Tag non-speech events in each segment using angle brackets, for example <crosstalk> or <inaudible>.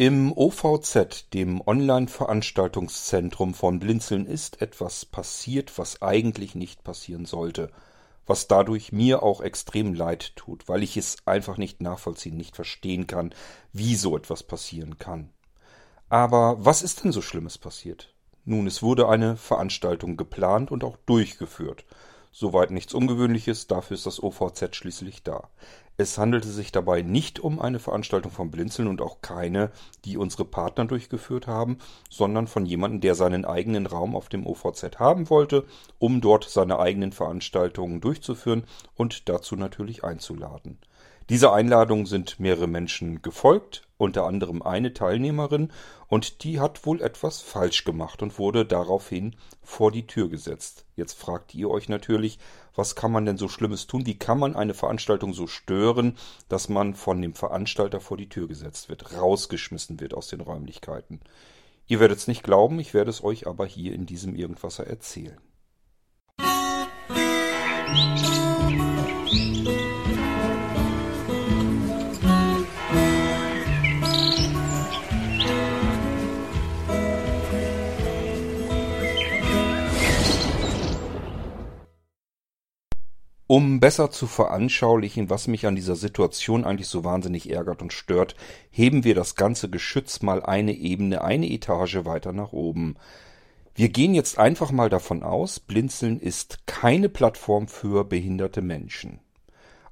Im OVZ, dem Online-Veranstaltungszentrum von Blinzeln, ist etwas passiert, was eigentlich nicht passieren sollte, was dadurch mir auch extrem leid tut, weil ich es einfach nicht nachvollziehen, nicht verstehen kann, wie so etwas passieren kann. Aber was ist denn so Schlimmes passiert? Nun, es wurde eine Veranstaltung geplant und auch durchgeführt. Soweit nichts Ungewöhnliches, dafür ist das OVZ schließlich da. Es handelte sich dabei nicht um eine Veranstaltung von Blinzeln und auch keine, die unsere Partner durchgeführt haben, sondern von jemandem, der seinen eigenen Raum auf dem OVZ haben wollte, um dort seine eigenen Veranstaltungen durchzuführen und dazu natürlich einzuladen. Dieser Einladung sind mehrere Menschen gefolgt, unter anderem eine Teilnehmerin, und die hat wohl etwas falsch gemacht und wurde daraufhin vor die Tür gesetzt. Jetzt fragt ihr euch natürlich, was kann man denn so Schlimmes tun? Wie kann man eine Veranstaltung so stören, dass man von dem Veranstalter vor die Tür gesetzt wird, rausgeschmissen wird aus den Räumlichkeiten? Ihr werdet es nicht glauben, ich werde es euch aber hier in diesem Irgendwasser erzählen. Musik Um besser zu veranschaulichen, was mich an dieser Situation eigentlich so wahnsinnig ärgert und stört, heben wir das ganze Geschütz mal eine Ebene, eine Etage weiter nach oben. Wir gehen jetzt einfach mal davon aus, Blinzeln ist keine Plattform für behinderte Menschen.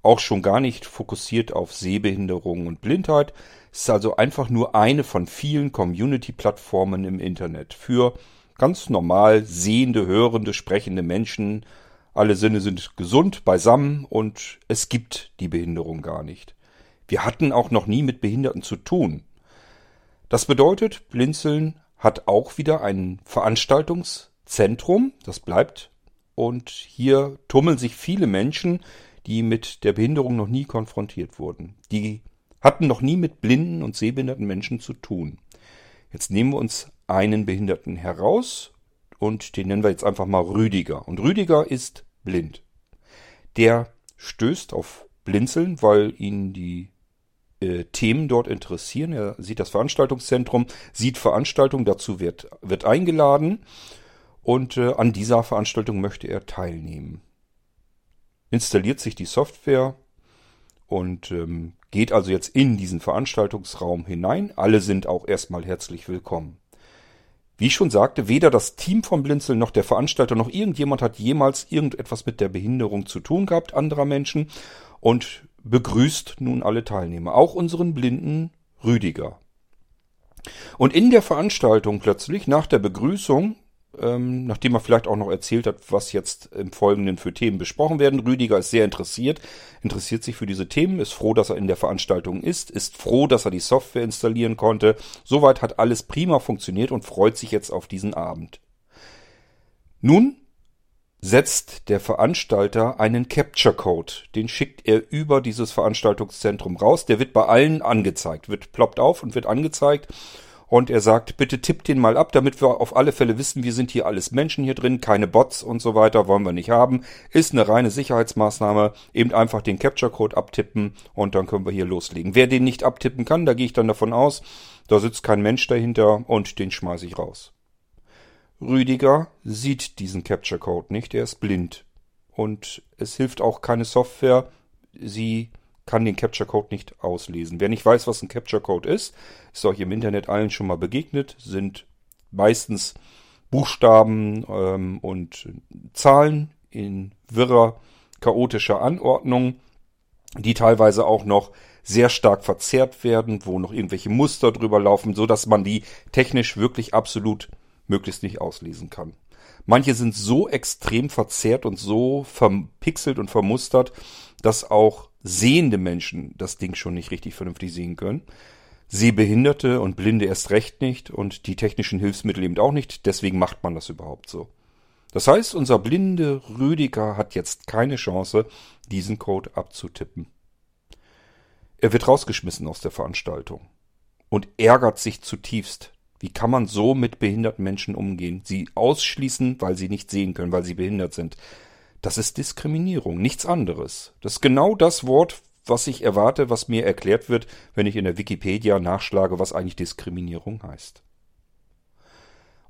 Auch schon gar nicht fokussiert auf Sehbehinderung und Blindheit. Ist also einfach nur eine von vielen Community-Plattformen im Internet für ganz normal sehende, hörende, sprechende Menschen, alle Sinne sind gesund, beisammen und es gibt die Behinderung gar nicht. Wir hatten auch noch nie mit Behinderten zu tun. Das bedeutet, Blinzeln hat auch wieder ein Veranstaltungszentrum, das bleibt. Und hier tummeln sich viele Menschen, die mit der Behinderung noch nie konfrontiert wurden. Die hatten noch nie mit blinden und sehbehinderten Menschen zu tun. Jetzt nehmen wir uns einen Behinderten heraus und den nennen wir jetzt einfach mal Rüdiger. Und Rüdiger ist blind. Der stößt auf Blinzeln, weil ihn die äh, Themen dort interessieren. Er sieht das Veranstaltungszentrum, sieht Veranstaltungen, dazu wird, wird eingeladen und äh, an dieser Veranstaltung möchte er teilnehmen. Installiert sich die Software und ähm, geht also jetzt in diesen Veranstaltungsraum hinein. Alle sind auch erstmal herzlich willkommen. Wie ich schon sagte, weder das Team von Blinzeln noch der Veranstalter noch irgendjemand hat jemals irgendetwas mit der Behinderung zu tun gehabt anderer Menschen und begrüßt nun alle Teilnehmer, auch unseren blinden Rüdiger. Und in der Veranstaltung plötzlich, nach der Begrüßung, ähm, nachdem er vielleicht auch noch erzählt hat, was jetzt im Folgenden für Themen besprochen werden. Rüdiger ist sehr interessiert, interessiert sich für diese Themen, ist froh, dass er in der Veranstaltung ist, ist froh, dass er die Software installieren konnte. Soweit hat alles prima funktioniert und freut sich jetzt auf diesen Abend. Nun setzt der Veranstalter einen Capture Code. Den schickt er über dieses Veranstaltungszentrum raus. Der wird bei allen angezeigt, wird ploppt auf und wird angezeigt und er sagt, bitte tippt den mal ab, damit wir auf alle Fälle wissen, wir sind hier alles Menschen hier drin, keine Bots und so weiter, wollen wir nicht haben. Ist eine reine Sicherheitsmaßnahme, eben einfach den Capture Code abtippen und dann können wir hier loslegen. Wer den nicht abtippen kann, da gehe ich dann davon aus, da sitzt kein Mensch dahinter und den schmeiße ich raus. Rüdiger sieht diesen Capture Code nicht, er ist blind. Und es hilft auch keine Software, sie kann den Capture Code nicht auslesen. Wer nicht weiß, was ein Capture Code ist, ist euch im Internet allen schon mal begegnet, sind meistens Buchstaben ähm, und Zahlen in wirrer, chaotischer Anordnung, die teilweise auch noch sehr stark verzerrt werden, wo noch irgendwelche Muster drüber laufen, so dass man die technisch wirklich absolut möglichst nicht auslesen kann. Manche sind so extrem verzerrt und so verpixelt und vermustert, dass auch sehende Menschen das Ding schon nicht richtig vernünftig sehen können. Sehbehinderte und Blinde erst recht nicht und die technischen Hilfsmittel eben auch nicht. Deswegen macht man das überhaupt so. Das heißt, unser blinde Rüdiger hat jetzt keine Chance, diesen Code abzutippen. Er wird rausgeschmissen aus der Veranstaltung und ärgert sich zutiefst. Wie kann man so mit behinderten Menschen umgehen? Sie ausschließen, weil sie nicht sehen können, weil sie behindert sind. Das ist Diskriminierung, nichts anderes. Das ist genau das Wort, was ich erwarte, was mir erklärt wird, wenn ich in der Wikipedia nachschlage, was eigentlich Diskriminierung heißt.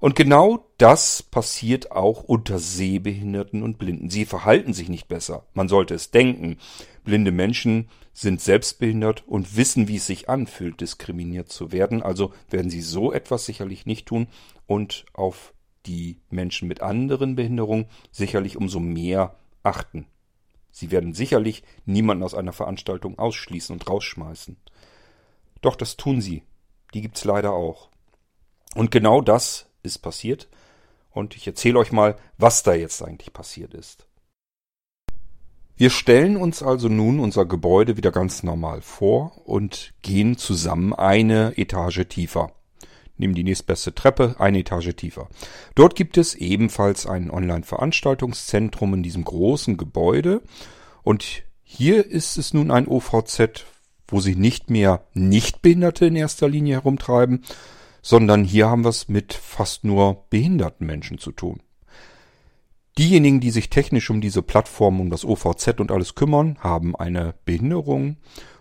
Und genau das passiert auch unter Sehbehinderten und Blinden. Sie verhalten sich nicht besser. Man sollte es denken. Blinde Menschen sind selbstbehindert und wissen, wie es sich anfühlt, diskriminiert zu werden. Also werden sie so etwas sicherlich nicht tun und auf die Menschen mit anderen Behinderungen sicherlich umso mehr achten. Sie werden sicherlich niemanden aus einer Veranstaltung ausschließen und rausschmeißen. Doch das tun sie. Die gibt's leider auch. Und genau das ist passiert. Und ich erzähle euch mal, was da jetzt eigentlich passiert ist. Wir stellen uns also nun unser Gebäude wieder ganz normal vor und gehen zusammen eine Etage tiefer. Nehmen die nächstbeste Treppe, eine Etage tiefer. Dort gibt es ebenfalls ein Online-Veranstaltungszentrum in diesem großen Gebäude. Und hier ist es nun ein OVZ, wo sich nicht mehr Nichtbehinderte in erster Linie herumtreiben, sondern hier haben wir es mit fast nur behinderten Menschen zu tun. Diejenigen, die sich technisch um diese Plattform, um das OVZ und alles kümmern, haben eine Behinderung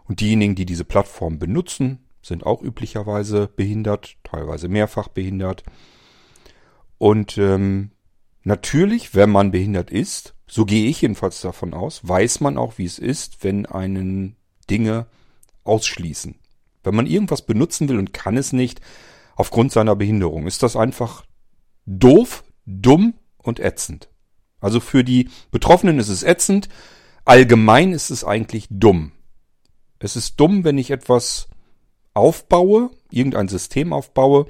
und diejenigen, die diese Plattform benutzen, sind auch üblicherweise behindert, teilweise mehrfach behindert. Und ähm, natürlich, wenn man behindert ist, so gehe ich jedenfalls davon aus, weiß man auch, wie es ist, wenn einen Dinge ausschließen. Wenn man irgendwas benutzen will und kann es nicht, aufgrund seiner Behinderung. Ist das einfach doof, dumm und ätzend. Also für die Betroffenen ist es ätzend, allgemein ist es eigentlich dumm. Es ist dumm, wenn ich etwas aufbaue, irgendein System aufbaue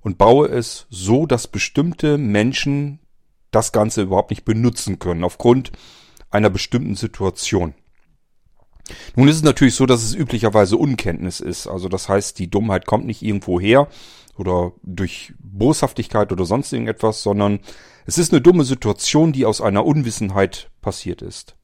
und baue es so, dass bestimmte Menschen das Ganze überhaupt nicht benutzen können, aufgrund einer bestimmten Situation. Nun ist es natürlich so, dass es üblicherweise Unkenntnis ist. Also das heißt, die Dummheit kommt nicht irgendwo her, oder durch Boshaftigkeit oder sonst irgendetwas, sondern es ist eine dumme Situation, die aus einer Unwissenheit passiert ist.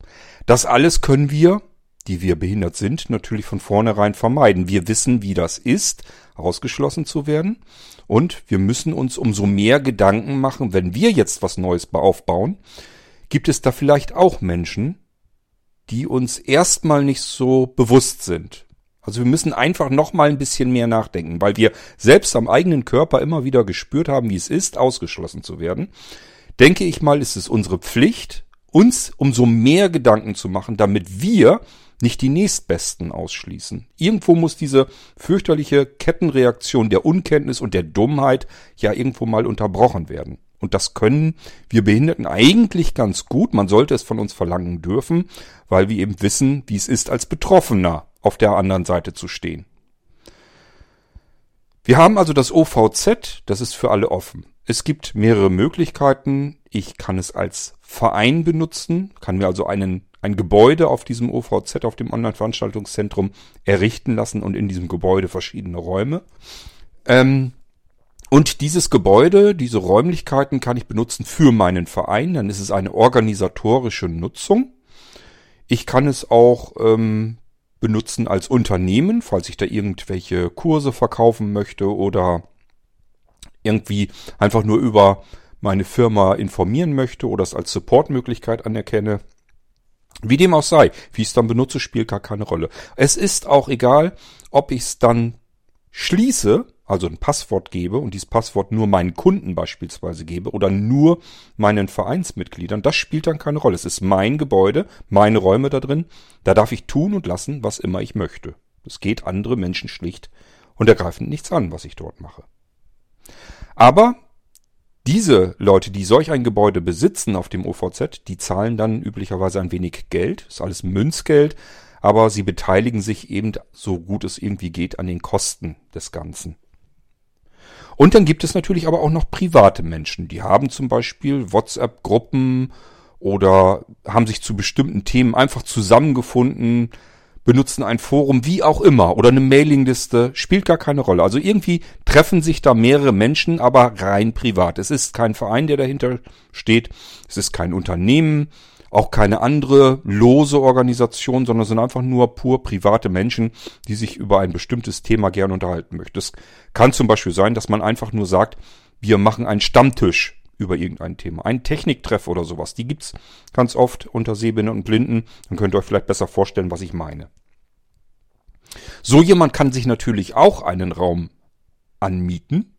Das alles können wir, die wir behindert sind, natürlich von vornherein vermeiden. Wir wissen, wie das ist, ausgeschlossen zu werden. Und wir müssen uns umso mehr Gedanken machen, wenn wir jetzt was Neues aufbauen, gibt es da vielleicht auch Menschen, die uns erstmal nicht so bewusst sind. Also wir müssen einfach noch mal ein bisschen mehr nachdenken, weil wir selbst am eigenen Körper immer wieder gespürt haben, wie es ist, ausgeschlossen zu werden. Denke ich mal, ist es unsere Pflicht, uns umso mehr Gedanken zu machen, damit wir nicht die nächstbesten ausschließen. Irgendwo muss diese fürchterliche Kettenreaktion der Unkenntnis und der Dummheit ja irgendwo mal unterbrochen werden. Und das können wir Behinderten eigentlich ganz gut. Man sollte es von uns verlangen dürfen, weil wir eben wissen, wie es ist als Betroffener auf der anderen Seite zu stehen. Wir haben also das OVZ, das ist für alle offen. Es gibt mehrere Möglichkeiten. Ich kann es als Verein benutzen, kann mir also einen, ein Gebäude auf diesem OVZ, auf dem Online-Veranstaltungszentrum errichten lassen und in diesem Gebäude verschiedene Räume. Ähm, und dieses Gebäude, diese Räumlichkeiten kann ich benutzen für meinen Verein. Dann ist es eine organisatorische Nutzung. Ich kann es auch ähm, benutzen als Unternehmen, falls ich da irgendwelche Kurse verkaufen möchte oder irgendwie einfach nur über meine Firma informieren möchte oder es als Supportmöglichkeit anerkenne. Wie dem auch sei, wie ich es dann benutze, spielt gar keine Rolle. Es ist auch egal, ob ich es dann schließe also ein Passwort gebe und dieses Passwort nur meinen Kunden beispielsweise gebe oder nur meinen Vereinsmitgliedern, das spielt dann keine Rolle. Es ist mein Gebäude, meine Räume da drin. Da darf ich tun und lassen, was immer ich möchte. Es geht andere Menschen schlicht und ergreifend nichts an, was ich dort mache. Aber diese Leute, die solch ein Gebäude besitzen auf dem OVZ, die zahlen dann üblicherweise ein wenig Geld, ist alles Münzgeld, aber sie beteiligen sich eben so gut es irgendwie geht an den Kosten des Ganzen. Und dann gibt es natürlich aber auch noch private Menschen. Die haben zum Beispiel WhatsApp-Gruppen oder haben sich zu bestimmten Themen einfach zusammengefunden, benutzen ein Forum, wie auch immer, oder eine Mailingliste, spielt gar keine Rolle. Also irgendwie treffen sich da mehrere Menschen, aber rein privat. Es ist kein Verein, der dahinter steht, es ist kein Unternehmen, auch keine andere lose Organisation, sondern sind einfach nur pur private Menschen, die sich über ein bestimmtes Thema gern unterhalten möchten. Es kann zum Beispiel sein, dass man einfach nur sagt, wir machen einen Stammtisch über irgendein Thema. Ein Techniktreff oder sowas. Die gibt's ganz oft unter Sehbehinderten und Blinden. Dann könnt ihr euch vielleicht besser vorstellen, was ich meine. So jemand kann sich natürlich auch einen Raum anmieten.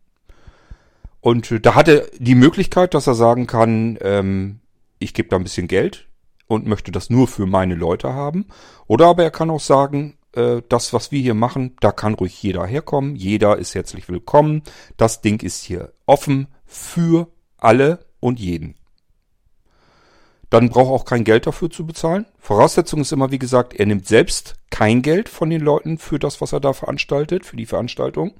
Und äh, da hat er die Möglichkeit, dass er sagen kann, ähm, ich gebe da ein bisschen Geld und möchte das nur für meine Leute haben. Oder aber er kann auch sagen, äh, das, was wir hier machen, da kann ruhig jeder herkommen. Jeder ist herzlich willkommen. Das Ding ist hier offen für alle und jeden. Dann braucht auch kein Geld dafür zu bezahlen. Voraussetzung ist immer, wie gesagt, er nimmt selbst kein Geld von den Leuten für das, was er da veranstaltet, für die Veranstaltung.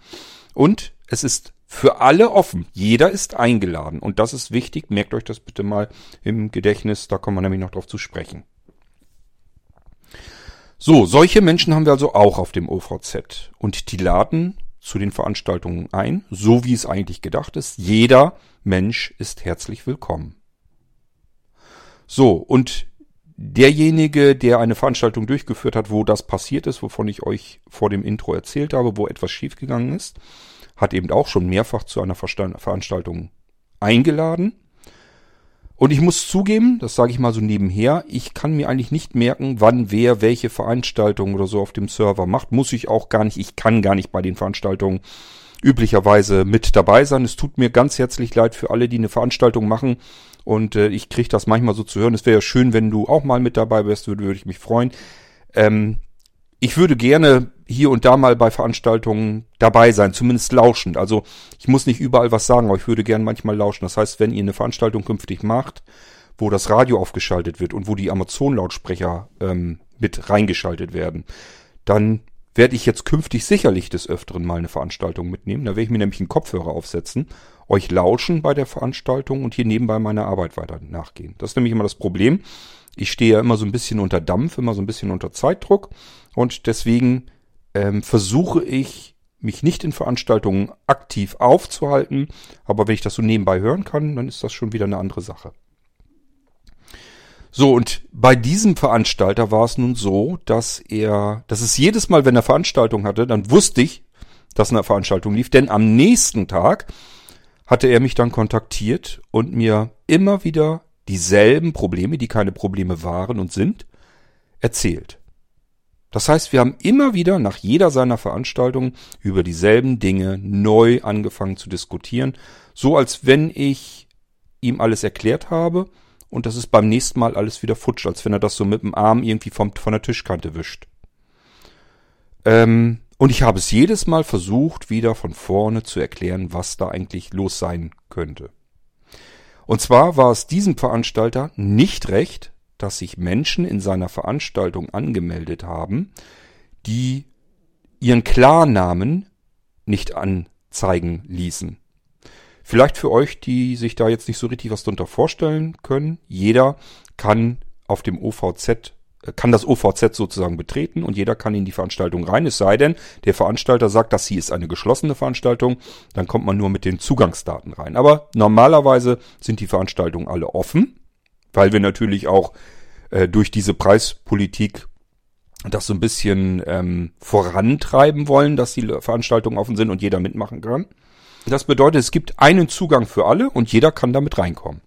Und es ist für alle offen. Jeder ist eingeladen. Und das ist wichtig. Merkt euch das bitte mal im Gedächtnis. Da kommen wir nämlich noch drauf zu sprechen. So, solche Menschen haben wir also auch auf dem OVZ. Und die laden zu den Veranstaltungen ein, so wie es eigentlich gedacht ist. Jeder Mensch ist herzlich willkommen. So, und derjenige, der eine Veranstaltung durchgeführt hat, wo das passiert ist, wovon ich euch vor dem Intro erzählt habe, wo etwas schiefgegangen ist, hat eben auch schon mehrfach zu einer Veranstaltung eingeladen. Und ich muss zugeben, das sage ich mal so nebenher, ich kann mir eigentlich nicht merken, wann wer welche Veranstaltung oder so auf dem Server macht. Muss ich auch gar nicht. Ich kann gar nicht bei den Veranstaltungen üblicherweise mit dabei sein. Es tut mir ganz herzlich leid für alle, die eine Veranstaltung machen. Und äh, ich kriege das manchmal so zu hören. Es wäre ja schön, wenn du auch mal mit dabei wärst, würde, würde ich mich freuen. Ähm, ich würde gerne hier und da mal bei Veranstaltungen dabei sein, zumindest lauschend. Also ich muss nicht überall was sagen, aber ich würde gerne manchmal lauschen. Das heißt, wenn ihr eine Veranstaltung künftig macht, wo das Radio aufgeschaltet wird und wo die Amazon-Lautsprecher ähm, mit reingeschaltet werden, dann werde ich jetzt künftig sicherlich des Öfteren mal eine Veranstaltung mitnehmen. Da werde ich mir nämlich einen Kopfhörer aufsetzen, euch lauschen bei der Veranstaltung und hier nebenbei meiner Arbeit weiter nachgehen. Das ist nämlich immer das Problem. Ich stehe ja immer so ein bisschen unter Dampf, immer so ein bisschen unter Zeitdruck und deswegen ähm, versuche ich, mich nicht in Veranstaltungen aktiv aufzuhalten. Aber wenn ich das so nebenbei hören kann, dann ist das schon wieder eine andere Sache. So, und bei diesem Veranstalter war es nun so, dass er, dass es jedes Mal, wenn er Veranstaltung hatte, dann wusste ich, dass eine Veranstaltung lief, denn am nächsten Tag hatte er mich dann kontaktiert und mir immer wieder dieselben Probleme, die keine Probleme waren und sind, erzählt. Das heißt, wir haben immer wieder nach jeder seiner Veranstaltungen über dieselben Dinge neu angefangen zu diskutieren, so als wenn ich ihm alles erklärt habe und das ist beim nächsten Mal alles wieder futsch, als wenn er das so mit dem Arm irgendwie vom, von der Tischkante wischt. Ähm, und ich habe es jedes Mal versucht, wieder von vorne zu erklären, was da eigentlich los sein könnte. Und zwar war es diesem Veranstalter nicht recht, dass sich Menschen in seiner Veranstaltung angemeldet haben, die ihren Klarnamen nicht anzeigen ließen. Vielleicht für euch, die sich da jetzt nicht so richtig was drunter vorstellen können. Jeder kann auf dem OVZ äh, kann das OVZ sozusagen betreten und jeder kann in die Veranstaltung rein. Es sei denn, der Veranstalter sagt, dass sie ist eine geschlossene Veranstaltung, dann kommt man nur mit den Zugangsdaten rein. Aber normalerweise sind die Veranstaltungen alle offen weil wir natürlich auch äh, durch diese Preispolitik das so ein bisschen ähm, vorantreiben wollen, dass die Veranstaltungen offen sind und jeder mitmachen kann. Das bedeutet, es gibt einen Zugang für alle und jeder kann damit reinkommen.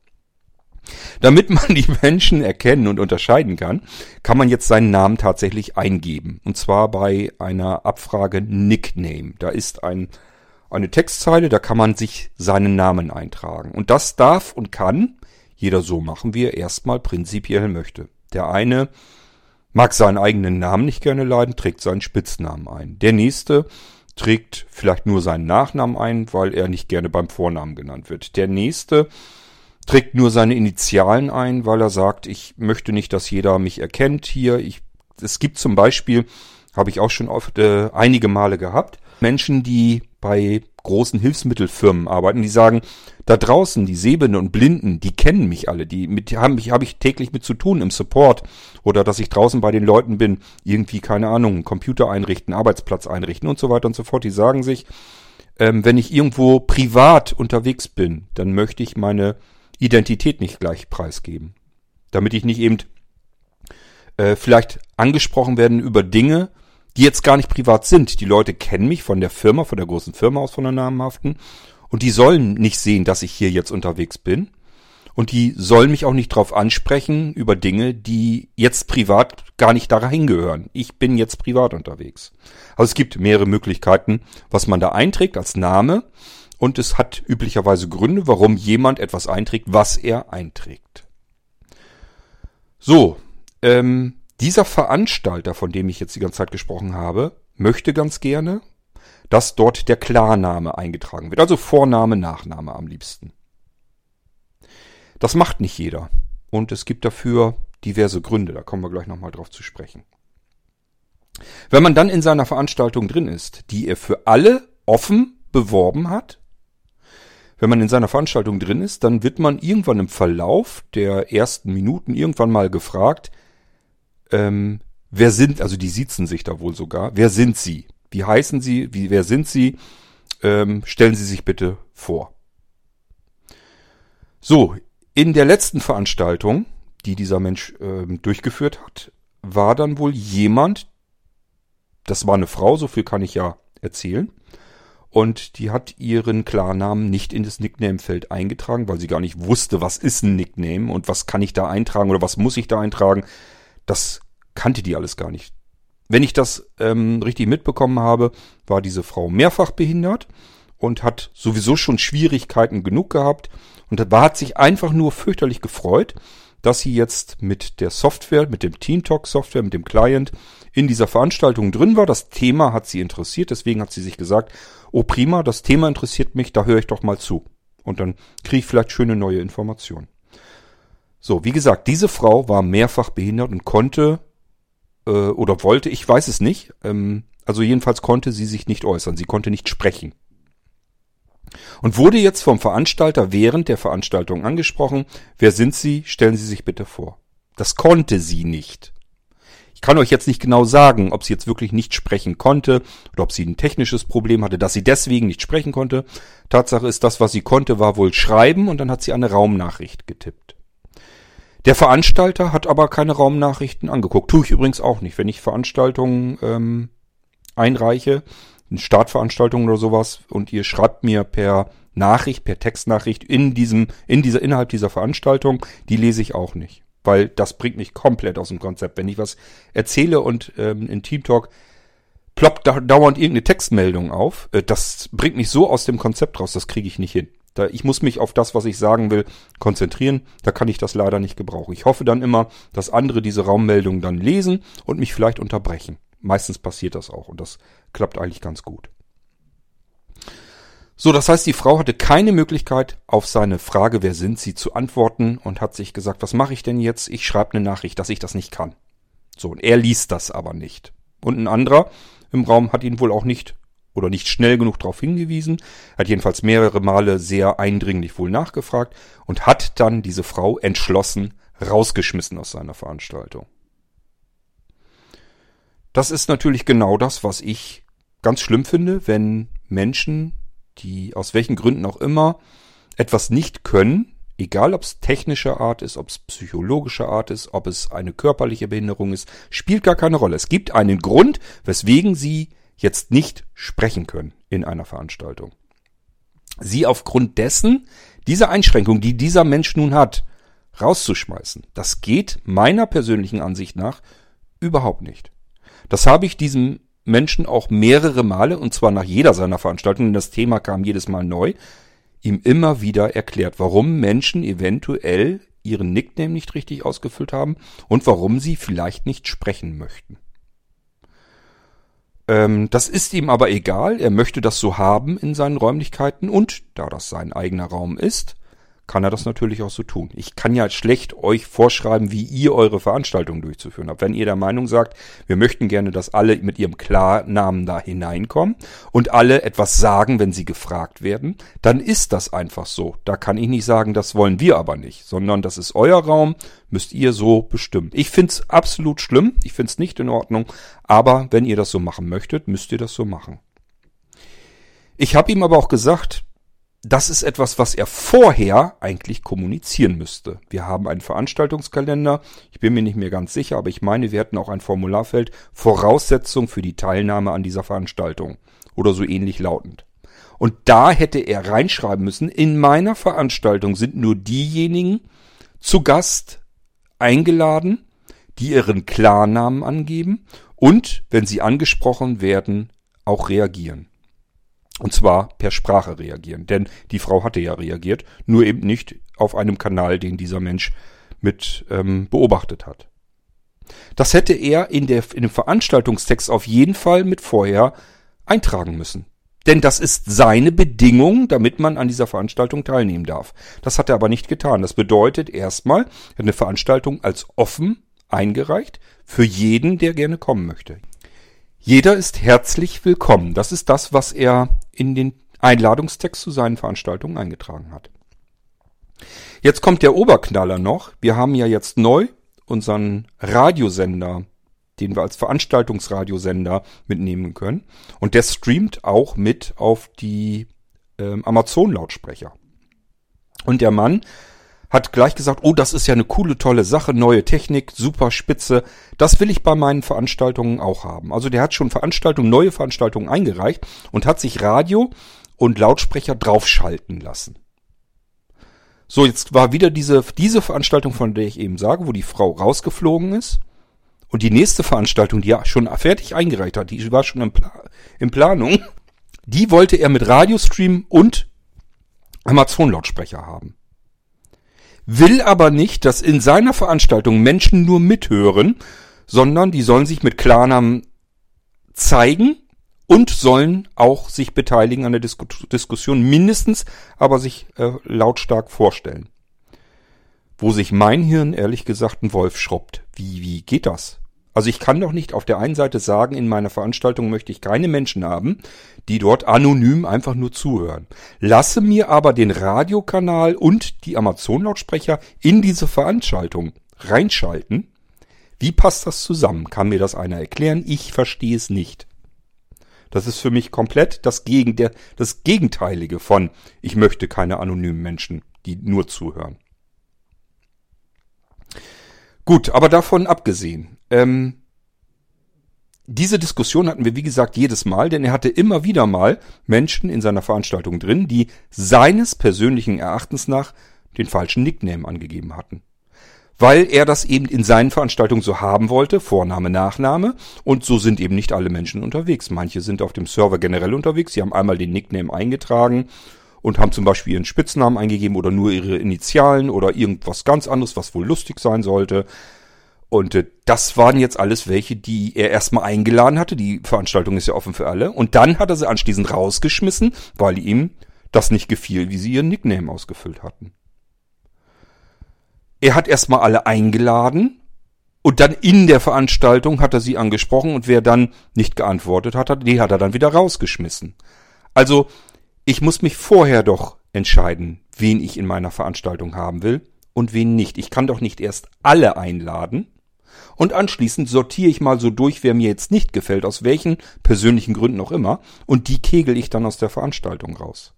Damit man die Menschen erkennen und unterscheiden kann, kann man jetzt seinen Namen tatsächlich eingeben. Und zwar bei einer Abfrage Nickname. Da ist ein, eine Textzeile, da kann man sich seinen Namen eintragen. Und das darf und kann jeder so machen, wie er erstmal prinzipiell möchte. Der eine mag seinen eigenen Namen nicht gerne leiden, trägt seinen Spitznamen ein. Der nächste trägt vielleicht nur seinen Nachnamen ein, weil er nicht gerne beim Vornamen genannt wird. Der nächste trägt nur seine Initialen ein, weil er sagt, ich möchte nicht, dass jeder mich erkennt hier. Ich, es gibt zum Beispiel, habe ich auch schon oft äh, einige Male gehabt, Menschen, die bei großen Hilfsmittelfirmen arbeiten, die sagen, da draußen, die Sehenden und Blinden, die kennen mich alle, die mit haben mich habe ich täglich mit zu tun im Support oder dass ich draußen bei den Leuten bin, irgendwie keine Ahnung, Computer einrichten, Arbeitsplatz einrichten und so weiter und so fort. Die sagen sich, ähm, wenn ich irgendwo privat unterwegs bin, dann möchte ich meine Identität nicht gleich preisgeben, damit ich nicht eben äh, vielleicht angesprochen werden über Dinge, die jetzt gar nicht privat sind. Die Leute kennen mich von der Firma, von der großen Firma aus, von der namhaften. Und die sollen nicht sehen, dass ich hier jetzt unterwegs bin. und die sollen mich auch nicht drauf ansprechen über Dinge, die jetzt privat gar nicht da reingehören. Ich bin jetzt privat unterwegs. Also es gibt mehrere Möglichkeiten, was man da einträgt als Name und es hat üblicherweise Gründe, warum jemand etwas einträgt, was er einträgt. So, ähm, dieser Veranstalter, von dem ich jetzt die ganze Zeit gesprochen habe, möchte ganz gerne, dass dort der Klarname eingetragen wird. Also Vorname, Nachname am liebsten. Das macht nicht jeder. Und es gibt dafür diverse Gründe. Da kommen wir gleich nochmal drauf zu sprechen. Wenn man dann in seiner Veranstaltung drin ist, die er für alle offen beworben hat, wenn man in seiner Veranstaltung drin ist, dann wird man irgendwann im Verlauf der ersten Minuten irgendwann mal gefragt, ähm, wer sind, also die siezen sich da wohl sogar, wer sind sie? Wie heißen sie? Wie, wer sind sie? Ähm, stellen Sie sich bitte vor. So, in der letzten Veranstaltung, die dieser Mensch äh, durchgeführt hat, war dann wohl jemand, das war eine Frau, so viel kann ich ja erzählen, und die hat ihren Klarnamen nicht in das Nickname-Feld eingetragen, weil sie gar nicht wusste, was ist ein Nickname und was kann ich da eintragen oder was muss ich da eintragen. Das kannte die alles gar nicht. Wenn ich das ähm, richtig mitbekommen habe, war diese Frau mehrfach behindert und hat sowieso schon Schwierigkeiten genug gehabt und hat sich einfach nur fürchterlich gefreut, dass sie jetzt mit der Software, mit dem TeamTalk Software, mit dem Client in dieser Veranstaltung drin war. Das Thema hat sie interessiert, deswegen hat sie sich gesagt, oh prima, das Thema interessiert mich, da höre ich doch mal zu. Und dann kriege ich vielleicht schöne neue Informationen. So, wie gesagt, diese Frau war mehrfach behindert und konnte äh, oder wollte, ich weiß es nicht, ähm, also jedenfalls konnte sie sich nicht äußern, sie konnte nicht sprechen. Und wurde jetzt vom Veranstalter während der Veranstaltung angesprochen, wer sind Sie, stellen Sie sich bitte vor. Das konnte sie nicht. Ich kann euch jetzt nicht genau sagen, ob sie jetzt wirklich nicht sprechen konnte oder ob sie ein technisches Problem hatte, dass sie deswegen nicht sprechen konnte. Tatsache ist, das, was sie konnte, war wohl schreiben und dann hat sie eine Raumnachricht getippt. Der Veranstalter hat aber keine Raumnachrichten angeguckt. Tue ich übrigens auch nicht. Wenn ich Veranstaltungen ähm, einreiche, Startveranstaltung oder sowas und ihr schreibt mir per Nachricht, per Textnachricht in diesem, in dieser, innerhalb dieser Veranstaltung, die lese ich auch nicht. Weil das bringt mich komplett aus dem Konzept. Wenn ich was erzähle und ähm, in Teamtalk ploppt da dauernd irgendeine Textmeldung auf, äh, das bringt mich so aus dem Konzept raus, das kriege ich nicht hin. Da, ich muss mich auf das, was ich sagen will, konzentrieren. Da kann ich das leider nicht gebrauchen. Ich hoffe dann immer, dass andere diese Raummeldungen dann lesen und mich vielleicht unterbrechen. Meistens passiert das auch und das klappt eigentlich ganz gut. So, das heißt, die Frau hatte keine Möglichkeit, auf seine Frage, wer sind sie, zu antworten und hat sich gesagt, was mache ich denn jetzt? Ich schreibe eine Nachricht, dass ich das nicht kann. So, und er liest das aber nicht. Und ein anderer im Raum hat ihn wohl auch nicht oder nicht schnell genug darauf hingewiesen, hat jedenfalls mehrere Male sehr eindringlich wohl nachgefragt und hat dann diese Frau entschlossen rausgeschmissen aus seiner Veranstaltung. Das ist natürlich genau das, was ich ganz schlimm finde, wenn Menschen, die aus welchen Gründen auch immer etwas nicht können, egal ob es technischer Art ist, ob es psychologischer Art ist, ob es eine körperliche Behinderung ist, spielt gar keine Rolle. Es gibt einen Grund, weswegen sie jetzt nicht sprechen können in einer Veranstaltung. Sie aufgrund dessen, dieser Einschränkung, die dieser Mensch nun hat, rauszuschmeißen, das geht meiner persönlichen Ansicht nach überhaupt nicht. Das habe ich diesem Menschen auch mehrere Male, und zwar nach jeder seiner Veranstaltungen, das Thema kam jedes Mal neu, ihm immer wieder erklärt, warum Menschen eventuell ihren Nickname nicht richtig ausgefüllt haben und warum sie vielleicht nicht sprechen möchten. Ähm, das ist ihm aber egal, er möchte das so haben in seinen Räumlichkeiten und da das sein eigener Raum ist, kann er das natürlich auch so tun. Ich kann ja schlecht euch vorschreiben, wie ihr eure Veranstaltung durchzuführen habt. Wenn ihr der Meinung sagt, wir möchten gerne, dass alle mit ihrem Klarnamen da hineinkommen und alle etwas sagen, wenn sie gefragt werden, dann ist das einfach so. Da kann ich nicht sagen, das wollen wir aber nicht, sondern das ist euer Raum, müsst ihr so bestimmen. Ich find's absolut schlimm, ich find's nicht in Ordnung, aber wenn ihr das so machen möchtet, müsst ihr das so machen. Ich habe ihm aber auch gesagt, das ist etwas, was er vorher eigentlich kommunizieren müsste. Wir haben einen Veranstaltungskalender. Ich bin mir nicht mehr ganz sicher, aber ich meine, wir hätten auch ein Formularfeld Voraussetzung für die Teilnahme an dieser Veranstaltung oder so ähnlich lautend. Und da hätte er reinschreiben müssen, in meiner Veranstaltung sind nur diejenigen zu Gast eingeladen, die ihren Klarnamen angeben und, wenn sie angesprochen werden, auch reagieren. Und zwar per Sprache reagieren. Denn die Frau hatte ja reagiert, nur eben nicht auf einem Kanal, den dieser Mensch mit ähm, beobachtet hat. Das hätte er in, der, in dem Veranstaltungstext auf jeden Fall mit vorher eintragen müssen. Denn das ist seine Bedingung, damit man an dieser Veranstaltung teilnehmen darf. Das hat er aber nicht getan. Das bedeutet erstmal, er hat eine Veranstaltung als offen eingereicht für jeden, der gerne kommen möchte. Jeder ist herzlich willkommen. Das ist das, was er in den Einladungstext zu seinen Veranstaltungen eingetragen hat. Jetzt kommt der Oberknaller noch. Wir haben ja jetzt neu unseren Radiosender, den wir als Veranstaltungsradiosender mitnehmen können. Und der streamt auch mit auf die ähm, Amazon-Lautsprecher. Und der Mann hat gleich gesagt, oh, das ist ja eine coole, tolle Sache, neue Technik, super spitze. Das will ich bei meinen Veranstaltungen auch haben. Also der hat schon Veranstaltungen, neue Veranstaltungen eingereicht und hat sich Radio und Lautsprecher draufschalten lassen. So, jetzt war wieder diese, diese Veranstaltung, von der ich eben sage, wo die Frau rausgeflogen ist. Und die nächste Veranstaltung, die er schon fertig eingereicht hat, die war schon in, Pla in Planung, die wollte er mit Radiostream und Amazon-Lautsprecher haben will aber nicht, dass in seiner Veranstaltung Menschen nur mithören, sondern die sollen sich mit Klarnamen zeigen und sollen auch sich beteiligen an der Disku Diskussion, mindestens aber sich äh, lautstark vorstellen. Wo sich mein Hirn ehrlich gesagt ein Wolf schrubbt. Wie, wie geht das? Also ich kann doch nicht auf der einen Seite sagen, in meiner Veranstaltung möchte ich keine Menschen haben, die dort anonym einfach nur zuhören. Lasse mir aber den Radiokanal und die Amazon-Lautsprecher in diese Veranstaltung reinschalten. Wie passt das zusammen? Kann mir das einer erklären? Ich verstehe es nicht. Das ist für mich komplett das, Gegen, der, das Gegenteilige von ich möchte keine anonymen Menschen, die nur zuhören. Gut, aber davon abgesehen. Ähm, diese Diskussion hatten wir, wie gesagt, jedes Mal, denn er hatte immer wieder mal Menschen in seiner Veranstaltung drin, die seines persönlichen Erachtens nach den falschen Nickname angegeben hatten. Weil er das eben in seinen Veranstaltungen so haben wollte, Vorname, Nachname, und so sind eben nicht alle Menschen unterwegs. Manche sind auf dem Server generell unterwegs, sie haben einmal den Nickname eingetragen und haben zum Beispiel ihren Spitznamen eingegeben oder nur ihre Initialen oder irgendwas ganz anderes, was wohl lustig sein sollte. Und äh, das waren jetzt alles welche, die er erstmal eingeladen hatte. Die Veranstaltung ist ja offen für alle. Und dann hat er sie anschließend rausgeschmissen, weil ihm das nicht gefiel, wie sie ihren Nickname ausgefüllt hatten. Er hat erstmal alle eingeladen und dann in der Veranstaltung hat er sie angesprochen und wer dann nicht geantwortet hat, die hat er dann wieder rausgeschmissen. Also, ich muss mich vorher doch entscheiden, wen ich in meiner Veranstaltung haben will und wen nicht. Ich kann doch nicht erst alle einladen und anschließend sortiere ich mal so durch, wer mir jetzt nicht gefällt, aus welchen persönlichen Gründen auch immer, und die kegel ich dann aus der Veranstaltung raus.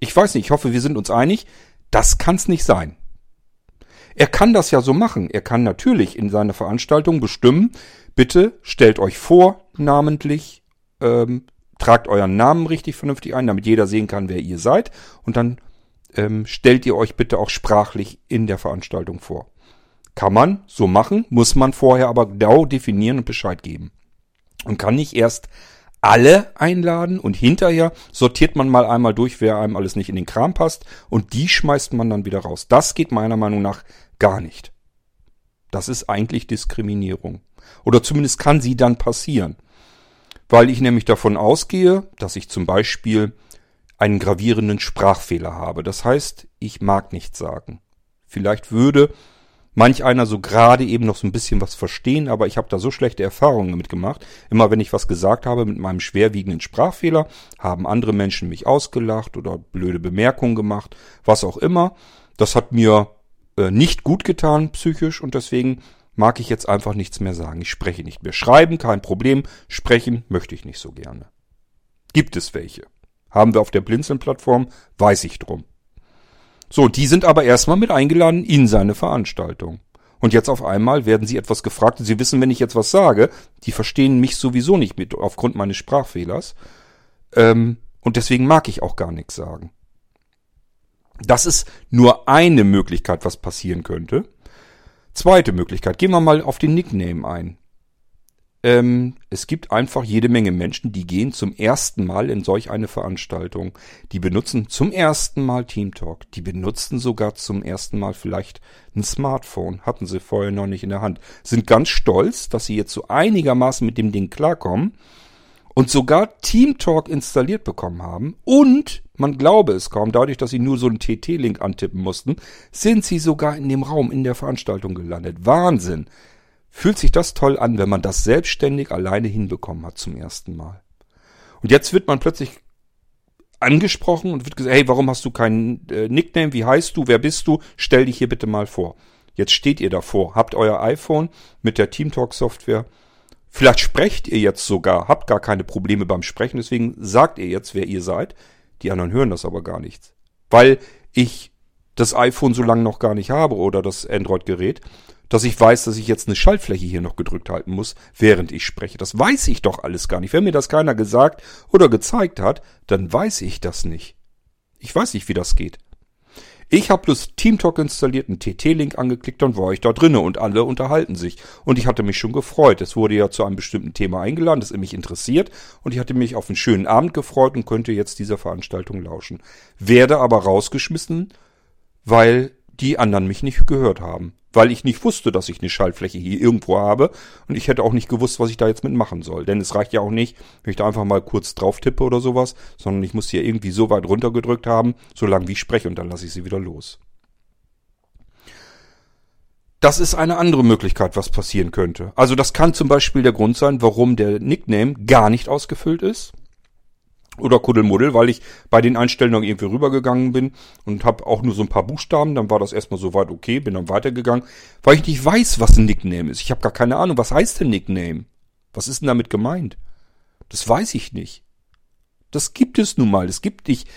Ich weiß nicht, ich hoffe, wir sind uns einig, das kann's nicht sein. Er kann das ja so machen. Er kann natürlich in seiner Veranstaltung bestimmen, bitte stellt euch vor, namentlich, ähm, tragt euren Namen richtig vernünftig ein, damit jeder sehen kann, wer ihr seid, und dann ähm, stellt ihr euch bitte auch sprachlich in der Veranstaltung vor. Kann man so machen, muss man vorher aber genau definieren und Bescheid geben. Und kann nicht erst alle einladen und hinterher sortiert man mal einmal durch, wer einem alles nicht in den Kram passt und die schmeißt man dann wieder raus. Das geht meiner Meinung nach gar nicht. Das ist eigentlich Diskriminierung. Oder zumindest kann sie dann passieren. Weil ich nämlich davon ausgehe, dass ich zum Beispiel einen gravierenden Sprachfehler habe. Das heißt, ich mag nichts sagen. Vielleicht würde manch einer so gerade eben noch so ein bisschen was verstehen, aber ich habe da so schlechte Erfahrungen damit gemacht. Immer wenn ich was gesagt habe mit meinem schwerwiegenden Sprachfehler, haben andere Menschen mich ausgelacht oder blöde Bemerkungen gemacht, was auch immer. Das hat mir äh, nicht gut getan psychisch und deswegen mag ich jetzt einfach nichts mehr sagen. Ich spreche nicht mehr. Schreiben, kein Problem. Sprechen möchte ich nicht so gerne. Gibt es welche? Haben wir auf der Blinzeln-Plattform, weiß ich drum. So, die sind aber erstmal mit eingeladen in seine Veranstaltung. Und jetzt auf einmal werden sie etwas gefragt sie wissen, wenn ich jetzt was sage, die verstehen mich sowieso nicht mit aufgrund meines Sprachfehlers. Ähm, und deswegen mag ich auch gar nichts sagen. Das ist nur eine Möglichkeit, was passieren könnte. Zweite Möglichkeit, gehen wir mal auf den Nickname ein. Ähm, es gibt einfach jede Menge Menschen, die gehen zum ersten Mal in solch eine Veranstaltung. Die benutzen zum ersten Mal Teamtalk. Die benutzen sogar zum ersten Mal vielleicht ein Smartphone. Hatten sie vorher noch nicht in der Hand. Sind ganz stolz, dass sie jetzt so einigermaßen mit dem Ding klarkommen und sogar Teamtalk installiert bekommen haben und man glaube es kaum, dadurch, dass sie nur so einen TT-Link antippen mussten, sind sie sogar in dem Raum in der Veranstaltung gelandet. Wahnsinn! Fühlt sich das toll an, wenn man das selbstständig alleine hinbekommen hat zum ersten Mal. Und jetzt wird man plötzlich angesprochen und wird gesagt, hey, warum hast du keinen äh, Nickname? Wie heißt du? Wer bist du? Stell dich hier bitte mal vor. Jetzt steht ihr davor, habt euer iPhone mit der Teamtalk Software Vielleicht sprecht ihr jetzt sogar, habt gar keine Probleme beim Sprechen, deswegen sagt ihr jetzt, wer ihr seid. Die anderen hören das aber gar nichts. Weil ich das iPhone so lange noch gar nicht habe oder das Android-Gerät, dass ich weiß, dass ich jetzt eine Schaltfläche hier noch gedrückt halten muss, während ich spreche. Das weiß ich doch alles gar nicht. Wenn mir das keiner gesagt oder gezeigt hat, dann weiß ich das nicht. Ich weiß nicht, wie das geht. Ich habe bloß TeamTalk installiert, einen TT-Link angeklickt, dann war ich da drinnen und alle unterhalten sich. Und ich hatte mich schon gefreut. Es wurde ja zu einem bestimmten Thema eingeladen, das mich interessiert. Und ich hatte mich auf einen schönen Abend gefreut und könnte jetzt dieser Veranstaltung lauschen. Werde aber rausgeschmissen, weil die anderen mich nicht gehört haben weil ich nicht wusste, dass ich eine Schaltfläche hier irgendwo habe und ich hätte auch nicht gewusst, was ich da jetzt mitmachen soll. Denn es reicht ja auch nicht, wenn ich da einfach mal kurz drauf tippe oder sowas, sondern ich muss hier irgendwie so weit runtergedrückt haben, solange wie ich spreche und dann lasse ich sie wieder los. Das ist eine andere Möglichkeit, was passieren könnte. Also das kann zum Beispiel der Grund sein, warum der Nickname gar nicht ausgefüllt ist oder Kuddelmuddel, weil ich bei den Einstellungen irgendwie rübergegangen bin und habe auch nur so ein paar Buchstaben, dann war das erstmal soweit okay, bin dann weitergegangen, weil ich nicht weiß, was ein Nickname ist. Ich habe gar keine Ahnung, was heißt denn Nickname? Was ist denn damit gemeint? Das weiß ich nicht. Das gibt es nun mal. Es gibt nicht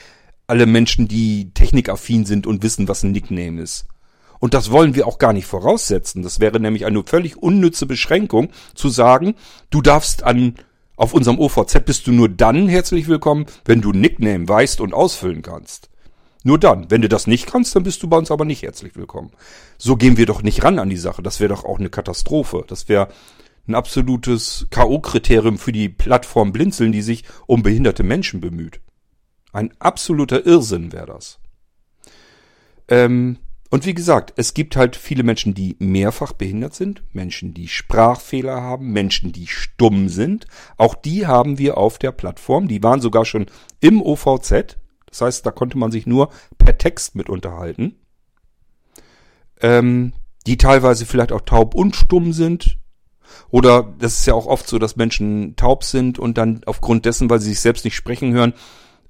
alle Menschen, die technikaffin sind und wissen, was ein Nickname ist. Und das wollen wir auch gar nicht voraussetzen. Das wäre nämlich eine völlig unnütze Beschränkung, zu sagen, du darfst an auf unserem OVZ bist du nur dann herzlich willkommen, wenn du Nickname weißt und ausfüllen kannst. Nur dann. Wenn du das nicht kannst, dann bist du bei uns aber nicht herzlich willkommen. So gehen wir doch nicht ran an die Sache. Das wäre doch auch eine Katastrophe. Das wäre ein absolutes K.O.-Kriterium für die Plattform Blinzeln, die sich um behinderte Menschen bemüht. Ein absoluter Irrsinn wäre das. Ähm, und wie gesagt, es gibt halt viele Menschen, die mehrfach behindert sind, Menschen, die Sprachfehler haben, Menschen, die stumm sind. Auch die haben wir auf der Plattform. Die waren sogar schon im OVZ. Das heißt, da konnte man sich nur per Text mit unterhalten. Ähm, die teilweise vielleicht auch taub und stumm sind. Oder das ist ja auch oft so, dass Menschen taub sind und dann aufgrund dessen, weil sie sich selbst nicht sprechen hören,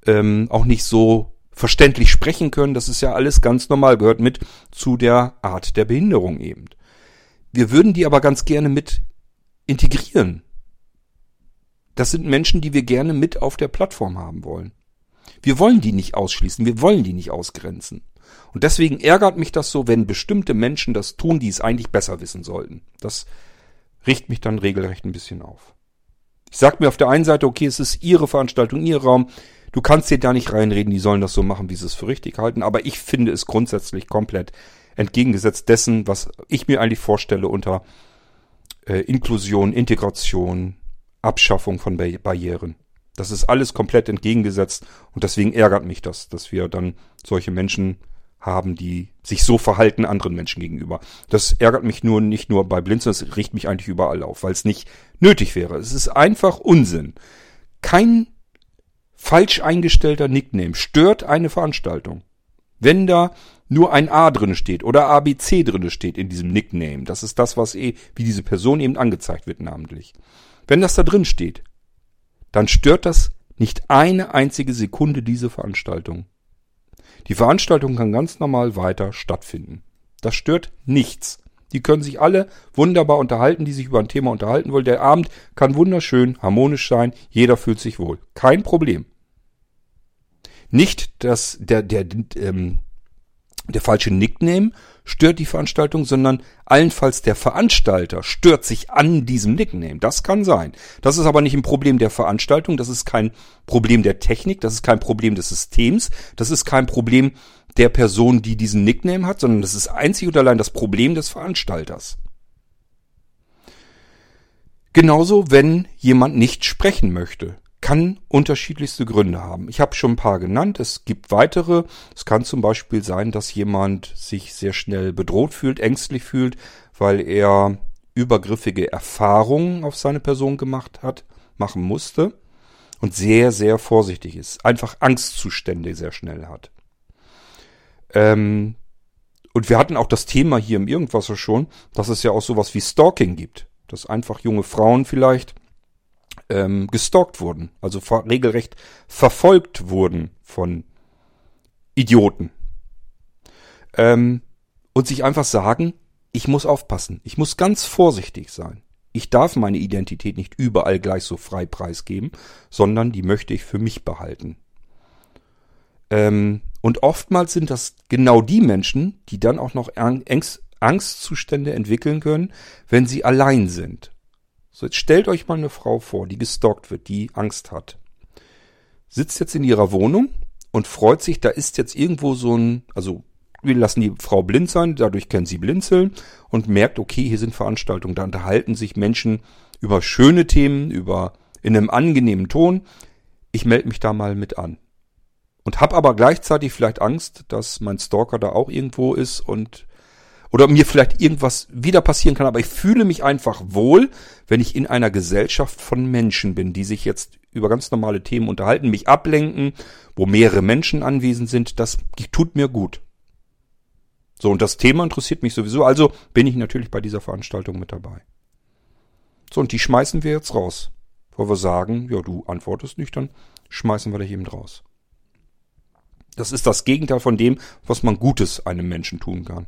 ähm, auch nicht so verständlich sprechen können, das ist ja alles ganz normal, gehört mit zu der Art der Behinderung eben. Wir würden die aber ganz gerne mit integrieren. Das sind Menschen, die wir gerne mit auf der Plattform haben wollen. Wir wollen die nicht ausschließen, wir wollen die nicht ausgrenzen. Und deswegen ärgert mich das so, wenn bestimmte Menschen das tun, die es eigentlich besser wissen sollten. Das riecht mich dann regelrecht ein bisschen auf. Ich sage mir auf der einen Seite, okay, es ist ihre Veranstaltung, ihr Raum, Du kannst dir da nicht reinreden, die sollen das so machen, wie sie es für richtig halten, aber ich finde es grundsätzlich komplett entgegengesetzt dessen, was ich mir eigentlich vorstelle unter äh, Inklusion, Integration, Abschaffung von Barrieren. Das ist alles komplett entgegengesetzt und deswegen ärgert mich das, dass wir dann solche Menschen haben, die sich so verhalten anderen Menschen gegenüber. Das ärgert mich nur nicht nur bei Blinzeln, das riecht mich eigentlich überall auf, weil es nicht nötig wäre. Es ist einfach Unsinn. Kein falsch eingestellter Nickname stört eine Veranstaltung. Wenn da nur ein A drin steht oder ABC drin steht in diesem Nickname, das ist das, was eh, wie diese Person eben angezeigt wird namentlich. Wenn das da drin steht, dann stört das nicht eine einzige Sekunde diese Veranstaltung. Die Veranstaltung kann ganz normal weiter stattfinden. Das stört nichts. Die können sich alle wunderbar unterhalten, die sich über ein Thema unterhalten wollen. Der Abend kann wunderschön, harmonisch sein. Jeder fühlt sich wohl. Kein Problem. Nicht, dass der, der, ähm, der falsche Nickname stört die Veranstaltung, sondern allenfalls der Veranstalter stört sich an diesem Nickname. Das kann sein. Das ist aber nicht ein Problem der Veranstaltung, das ist kein Problem der Technik, das ist kein Problem des Systems, das ist kein Problem der Person, die diesen Nickname hat, sondern das ist einzig und allein das Problem des Veranstalters. Genauso, wenn jemand nicht sprechen möchte kann unterschiedlichste Gründe haben. Ich habe schon ein paar genannt. Es gibt weitere. Es kann zum Beispiel sein, dass jemand sich sehr schnell bedroht fühlt, ängstlich fühlt, weil er übergriffige Erfahrungen auf seine Person gemacht hat, machen musste und sehr, sehr vorsichtig ist. Einfach Angstzustände sehr schnell hat. Ähm, und wir hatten auch das Thema hier im Irgendwas schon, dass es ja auch sowas wie Stalking gibt. Dass einfach junge Frauen vielleicht ähm, gestalkt wurden, also regelrecht verfolgt wurden von Idioten. Ähm, und sich einfach sagen, ich muss aufpassen, ich muss ganz vorsichtig sein. Ich darf meine Identität nicht überall gleich so frei preisgeben, sondern die möchte ich für mich behalten. Ähm, und oftmals sind das genau die Menschen, die dann auch noch Angst, Angstzustände entwickeln können, wenn sie allein sind. So, jetzt stellt euch mal eine Frau vor, die gestalkt wird, die Angst hat. Sitzt jetzt in ihrer Wohnung und freut sich, da ist jetzt irgendwo so ein, also wir lassen die Frau blind sein, dadurch können sie blinzeln und merkt, okay, hier sind Veranstaltungen, da unterhalten sich Menschen über schöne Themen, über in einem angenehmen Ton. Ich melde mich da mal mit an. Und hab aber gleichzeitig vielleicht Angst, dass mein Stalker da auch irgendwo ist und oder mir vielleicht irgendwas wieder passieren kann, aber ich fühle mich einfach wohl, wenn ich in einer Gesellschaft von Menschen bin, die sich jetzt über ganz normale Themen unterhalten, mich ablenken, wo mehrere Menschen anwesend sind, das tut mir gut. So, und das Thema interessiert mich sowieso, also bin ich natürlich bei dieser Veranstaltung mit dabei. So, und die schmeißen wir jetzt raus. Wo wir sagen, ja, du antwortest nicht, dann schmeißen wir dich eben raus. Das ist das Gegenteil von dem, was man Gutes einem Menschen tun kann.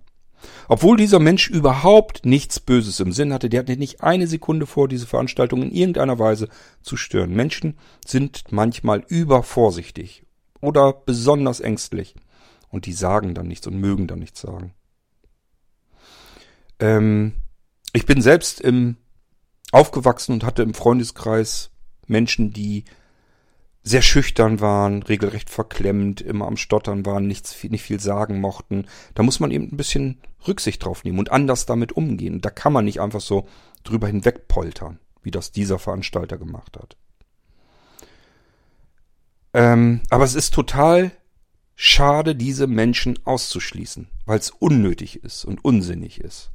Obwohl dieser Mensch überhaupt nichts Böses im Sinn hatte, der hatte nicht eine Sekunde vor, diese Veranstaltung in irgendeiner Weise zu stören. Menschen sind manchmal übervorsichtig oder besonders ängstlich und die sagen dann nichts und mögen dann nichts sagen. Ähm, ich bin selbst im aufgewachsen und hatte im Freundeskreis Menschen, die sehr schüchtern waren, regelrecht verklemmt, immer am Stottern waren, nichts, nicht viel sagen mochten. Da muss man eben ein bisschen Rücksicht drauf nehmen und anders damit umgehen. Da kann man nicht einfach so drüber hinweg poltern, wie das dieser Veranstalter gemacht hat. Ähm, aber es ist total schade, diese Menschen auszuschließen, weil es unnötig ist und unsinnig ist.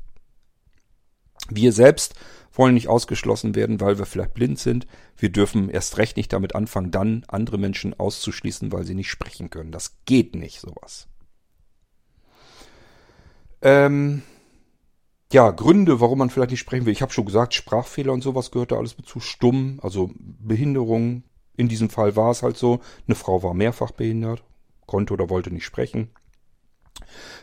Wir selbst wollen nicht ausgeschlossen werden, weil wir vielleicht blind sind. Wir dürfen erst recht nicht damit anfangen, dann andere Menschen auszuschließen, weil sie nicht sprechen können. Das geht nicht, sowas. Ähm, ja, Gründe, warum man vielleicht nicht sprechen will. Ich habe schon gesagt, Sprachfehler und sowas gehört da alles mit zu. Stumm, also Behinderung. In diesem Fall war es halt so. Eine Frau war mehrfach behindert, konnte oder wollte nicht sprechen.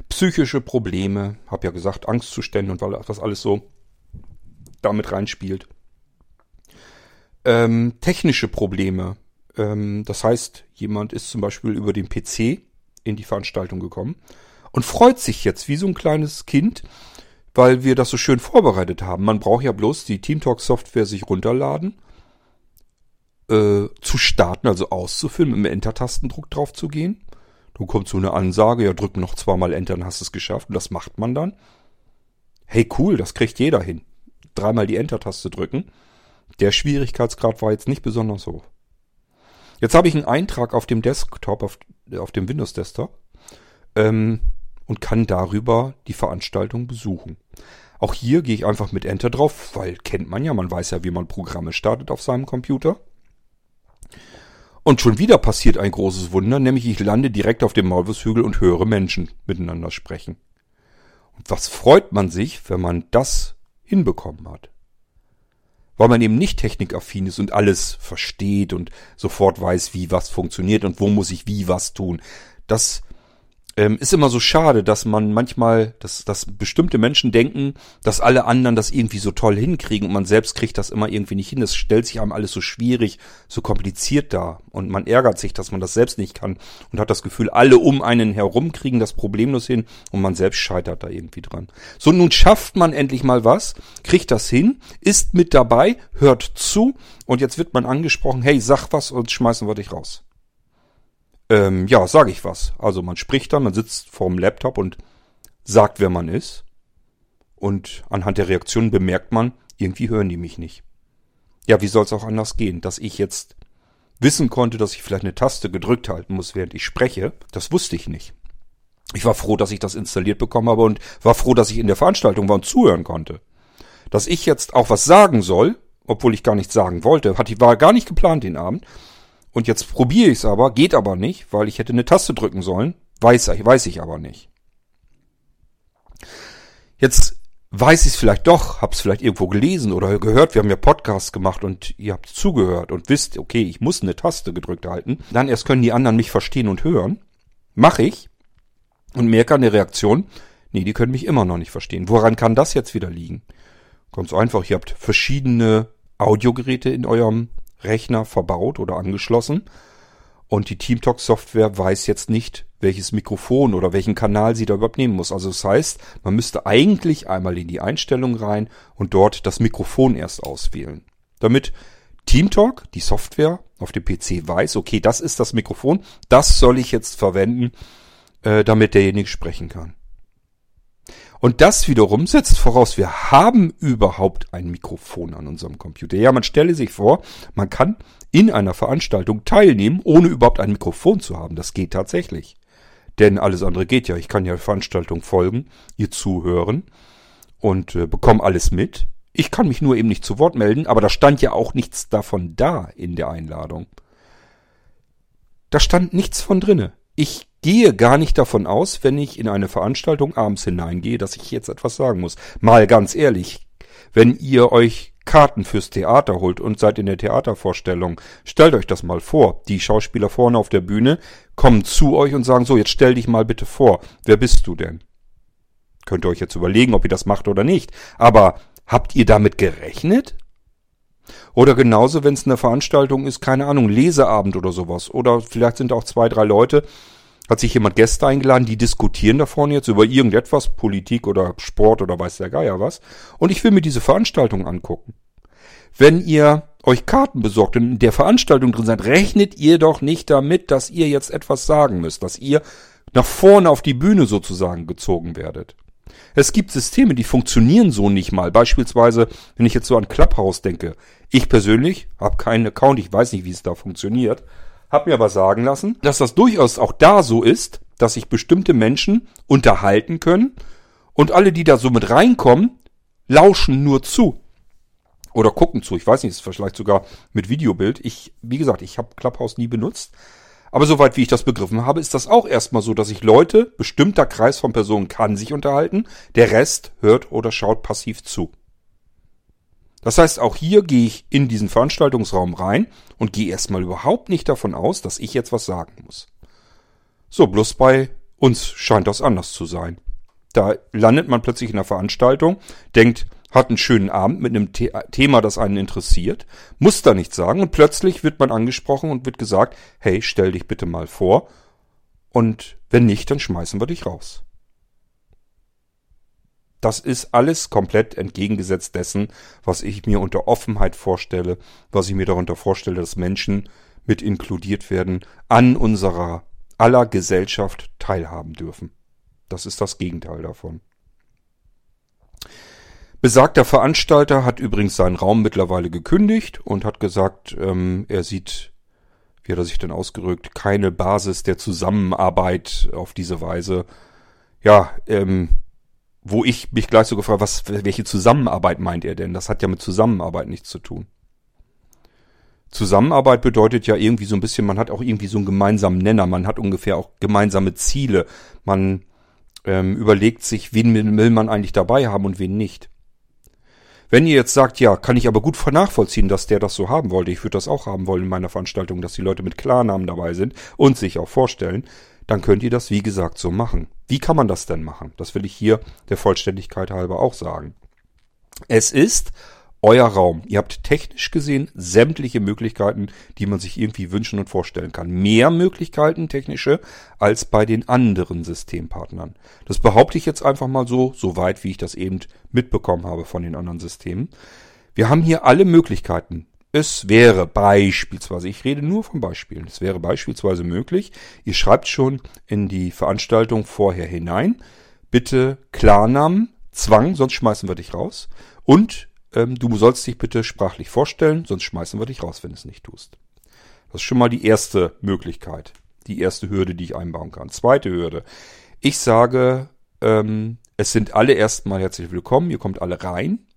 Psychische Probleme, habe ja gesagt, Angstzustände und das alles so damit reinspielt. Ähm, technische Probleme. Ähm, das heißt, jemand ist zum Beispiel über den PC in die Veranstaltung gekommen und freut sich jetzt wie so ein kleines Kind, weil wir das so schön vorbereitet haben. Man braucht ja bloß die TeamTalk-Software sich runterladen, äh, zu starten, also auszufüllen, mit dem Enter-Tastendruck drauf zu gehen. Du kommst so eine Ansage, ja, drück noch zweimal Enter, dann hast du es geschafft. Und das macht man dann. Hey, cool, das kriegt jeder hin dreimal die Enter-Taste drücken. Der Schwierigkeitsgrad war jetzt nicht besonders hoch. Jetzt habe ich einen Eintrag auf dem Desktop, auf, auf dem Windows-Desktop ähm, und kann darüber die Veranstaltung besuchen. Auch hier gehe ich einfach mit Enter drauf, weil kennt man ja, man weiß ja, wie man Programme startet auf seinem Computer. Und schon wieder passiert ein großes Wunder, nämlich ich lande direkt auf dem Maulwurfshügel und höre Menschen miteinander sprechen. Und was freut man sich, wenn man das hinbekommen hat. Weil man eben nicht technikaffin ist und alles versteht und sofort weiß, wie was funktioniert und wo muss ich wie was tun. Das ähm, ist immer so schade, dass man manchmal, dass, dass bestimmte Menschen denken, dass alle anderen das irgendwie so toll hinkriegen und man selbst kriegt das immer irgendwie nicht hin. Das stellt sich einem alles so schwierig, so kompliziert da und man ärgert sich, dass man das selbst nicht kann und hat das Gefühl, alle um einen herum kriegen das problemlos hin und man selbst scheitert da irgendwie dran. So, nun schafft man endlich mal was, kriegt das hin, ist mit dabei, hört zu und jetzt wird man angesprochen, hey, sag was und schmeißen wir dich raus. Ähm, ja, sage ich was. Also man spricht dann, man sitzt vorm Laptop und sagt, wer man ist. Und anhand der Reaktionen bemerkt man, irgendwie hören die mich nicht. Ja, wie soll es auch anders gehen? Dass ich jetzt wissen konnte, dass ich vielleicht eine Taste gedrückt halten muss, während ich spreche, das wusste ich nicht. Ich war froh, dass ich das installiert bekommen habe und war froh, dass ich in der Veranstaltung war und zuhören konnte. Dass ich jetzt auch was sagen soll, obwohl ich gar nichts sagen wollte, war gar nicht geplant den Abend, und jetzt probiere ich es aber, geht aber nicht, weil ich hätte eine Taste drücken sollen. Weiß, weiß ich aber nicht. Jetzt weiß ich es vielleicht doch, hab's vielleicht irgendwo gelesen oder gehört. Wir haben ja Podcasts gemacht und ihr habt zugehört und wisst, okay, ich muss eine Taste gedrückt halten. Dann erst können die anderen mich verstehen und hören. Mache ich und merke an der Reaktion, nee, die können mich immer noch nicht verstehen. Woran kann das jetzt wieder liegen? Ganz einfach, ihr habt verschiedene Audiogeräte in eurem Rechner verbaut oder angeschlossen. Und die TeamTalk-Software weiß jetzt nicht, welches Mikrofon oder welchen Kanal sie da überhaupt nehmen muss. Also das heißt, man müsste eigentlich einmal in die Einstellung rein und dort das Mikrofon erst auswählen. Damit TeamTalk, die Software auf dem PC weiß, okay, das ist das Mikrofon, das soll ich jetzt verwenden, äh, damit derjenige sprechen kann. Und das wiederum setzt voraus, wir haben überhaupt ein Mikrofon an unserem Computer. Ja, man stelle sich vor, man kann in einer Veranstaltung teilnehmen, ohne überhaupt ein Mikrofon zu haben. Das geht tatsächlich. Denn alles andere geht ja. Ich kann ja der Veranstaltung folgen, ihr zuhören und äh, bekomme alles mit. Ich kann mich nur eben nicht zu Wort melden, aber da stand ja auch nichts davon da in der Einladung. Da stand nichts von drinne. Ich gehe gar nicht davon aus, wenn ich in eine Veranstaltung abends hineingehe, dass ich jetzt etwas sagen muss. Mal ganz ehrlich, wenn ihr euch Karten fürs Theater holt und seid in der Theatervorstellung, stellt euch das mal vor. Die Schauspieler vorne auf der Bühne kommen zu euch und sagen so, jetzt stell dich mal bitte vor. Wer bist du denn? Könnt ihr euch jetzt überlegen, ob ihr das macht oder nicht. Aber habt ihr damit gerechnet? Oder genauso, wenn es eine Veranstaltung ist, keine Ahnung, Leseabend oder sowas. Oder vielleicht sind auch zwei, drei Leute, hat sich jemand Gäste eingeladen, die diskutieren da vorne jetzt über irgendetwas, Politik oder Sport oder weiß der Geier was. Und ich will mir diese Veranstaltung angucken. Wenn ihr euch Karten besorgt und in der Veranstaltung drin seid, rechnet ihr doch nicht damit, dass ihr jetzt etwas sagen müsst, dass ihr nach vorne auf die Bühne sozusagen gezogen werdet. Es gibt Systeme, die funktionieren so nicht mal. Beispielsweise, wenn ich jetzt so an Clubhouse denke. Ich persönlich habe keinen Account, ich weiß nicht, wie es da funktioniert. Hab mir aber sagen lassen, dass das durchaus auch da so ist, dass sich bestimmte Menschen unterhalten können und alle, die da so mit reinkommen, lauschen nur zu. Oder gucken zu. Ich weiß nicht, ist vielleicht sogar mit Videobild. Ich, wie gesagt, ich habe Clubhouse nie benutzt. Aber soweit wie ich das begriffen habe, ist das auch erstmal so, dass sich Leute, bestimmter Kreis von Personen kann sich unterhalten, der Rest hört oder schaut passiv zu. Das heißt, auch hier gehe ich in diesen Veranstaltungsraum rein und gehe erstmal überhaupt nicht davon aus, dass ich jetzt was sagen muss. So, bloß bei uns scheint das anders zu sein. Da landet man plötzlich in einer Veranstaltung, denkt, hat einen schönen Abend mit einem The Thema, das einen interessiert, muss da nichts sagen und plötzlich wird man angesprochen und wird gesagt, hey, stell dich bitte mal vor und wenn nicht, dann schmeißen wir dich raus. Das ist alles komplett entgegengesetzt dessen, was ich mir unter Offenheit vorstelle, was ich mir darunter vorstelle, dass Menschen mit inkludiert werden, an unserer aller Gesellschaft teilhaben dürfen. Das ist das Gegenteil davon. Besagter Veranstalter hat übrigens seinen Raum mittlerweile gekündigt und hat gesagt, ähm, er sieht, wie hat er sich denn ausgerückt, keine Basis der Zusammenarbeit auf diese Weise. Ja, ähm, wo ich mich gleich so gefragt, was, welche Zusammenarbeit meint er denn? Das hat ja mit Zusammenarbeit nichts zu tun. Zusammenarbeit bedeutet ja irgendwie so ein bisschen, man hat auch irgendwie so einen gemeinsamen Nenner, man hat ungefähr auch gemeinsame Ziele, man ähm, überlegt sich, wen will man eigentlich dabei haben und wen nicht. Wenn ihr jetzt sagt, ja, kann ich aber gut nachvollziehen, dass der das so haben wollte, ich würde das auch haben wollen in meiner Veranstaltung, dass die Leute mit Klarnamen dabei sind und sich auch vorstellen, dann könnt ihr das wie gesagt so machen. Wie kann man das denn machen? Das will ich hier der Vollständigkeit halber auch sagen. Es ist euer Raum. Ihr habt technisch gesehen sämtliche Möglichkeiten, die man sich irgendwie wünschen und vorstellen kann. Mehr Möglichkeiten technische als bei den anderen Systempartnern. Das behaupte ich jetzt einfach mal so, so weit wie ich das eben mitbekommen habe von den anderen Systemen. Wir haben hier alle Möglichkeiten. Es wäre beispielsweise, ich rede nur von Beispielen, es wäre beispielsweise möglich, ihr schreibt schon in die Veranstaltung vorher hinein, bitte Klarnamen, Zwang, sonst schmeißen wir dich raus. Und ähm, du sollst dich bitte sprachlich vorstellen, sonst schmeißen wir dich raus, wenn du es nicht tust. Das ist schon mal die erste Möglichkeit, die erste Hürde, die ich einbauen kann. Zweite Hürde. Ich sage, ähm, es sind alle erstmal herzlich willkommen, ihr kommt alle rein.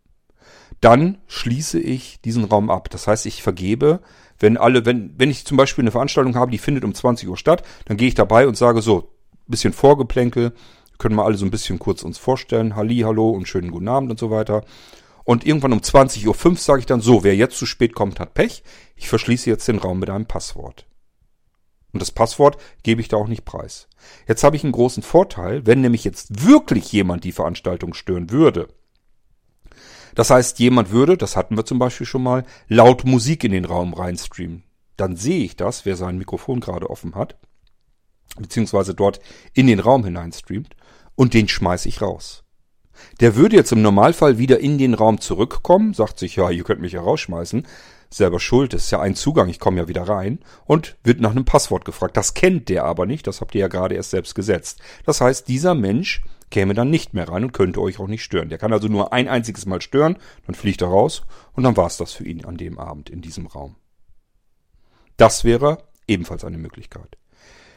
Dann schließe ich diesen Raum ab. Das heißt, ich vergebe, wenn alle, wenn, wenn ich zum Beispiel eine Veranstaltung habe, die findet um 20 Uhr statt, dann gehe ich dabei und sage so, bisschen Vorgeplänkel, können wir alle so ein bisschen kurz uns vorstellen, Halli, hallo und schönen guten Abend und so weiter. Und irgendwann um 20.05 Uhr sage ich dann so, wer jetzt zu spät kommt, hat Pech. Ich verschließe jetzt den Raum mit einem Passwort. Und das Passwort gebe ich da auch nicht preis. Jetzt habe ich einen großen Vorteil, wenn nämlich jetzt wirklich jemand die Veranstaltung stören würde. Das heißt, jemand würde, das hatten wir zum Beispiel schon mal, laut Musik in den Raum reinstreamen. Dann sehe ich das, wer sein Mikrofon gerade offen hat, beziehungsweise dort in den Raum hineinstreamt, und den schmeiße ich raus. Der würde jetzt im Normalfall wieder in den Raum zurückkommen, sagt sich, ja, ihr könnt mich ja rausschmeißen, selber schuld, ist ja ein Zugang, ich komme ja wieder rein und wird nach einem Passwort gefragt. Das kennt der aber nicht, das habt ihr ja gerade erst selbst gesetzt. Das heißt, dieser Mensch käme dann nicht mehr rein und könnte euch auch nicht stören. Der kann also nur ein einziges Mal stören, dann fliegt er raus und dann war's das für ihn an dem Abend in diesem Raum. Das wäre ebenfalls eine Möglichkeit.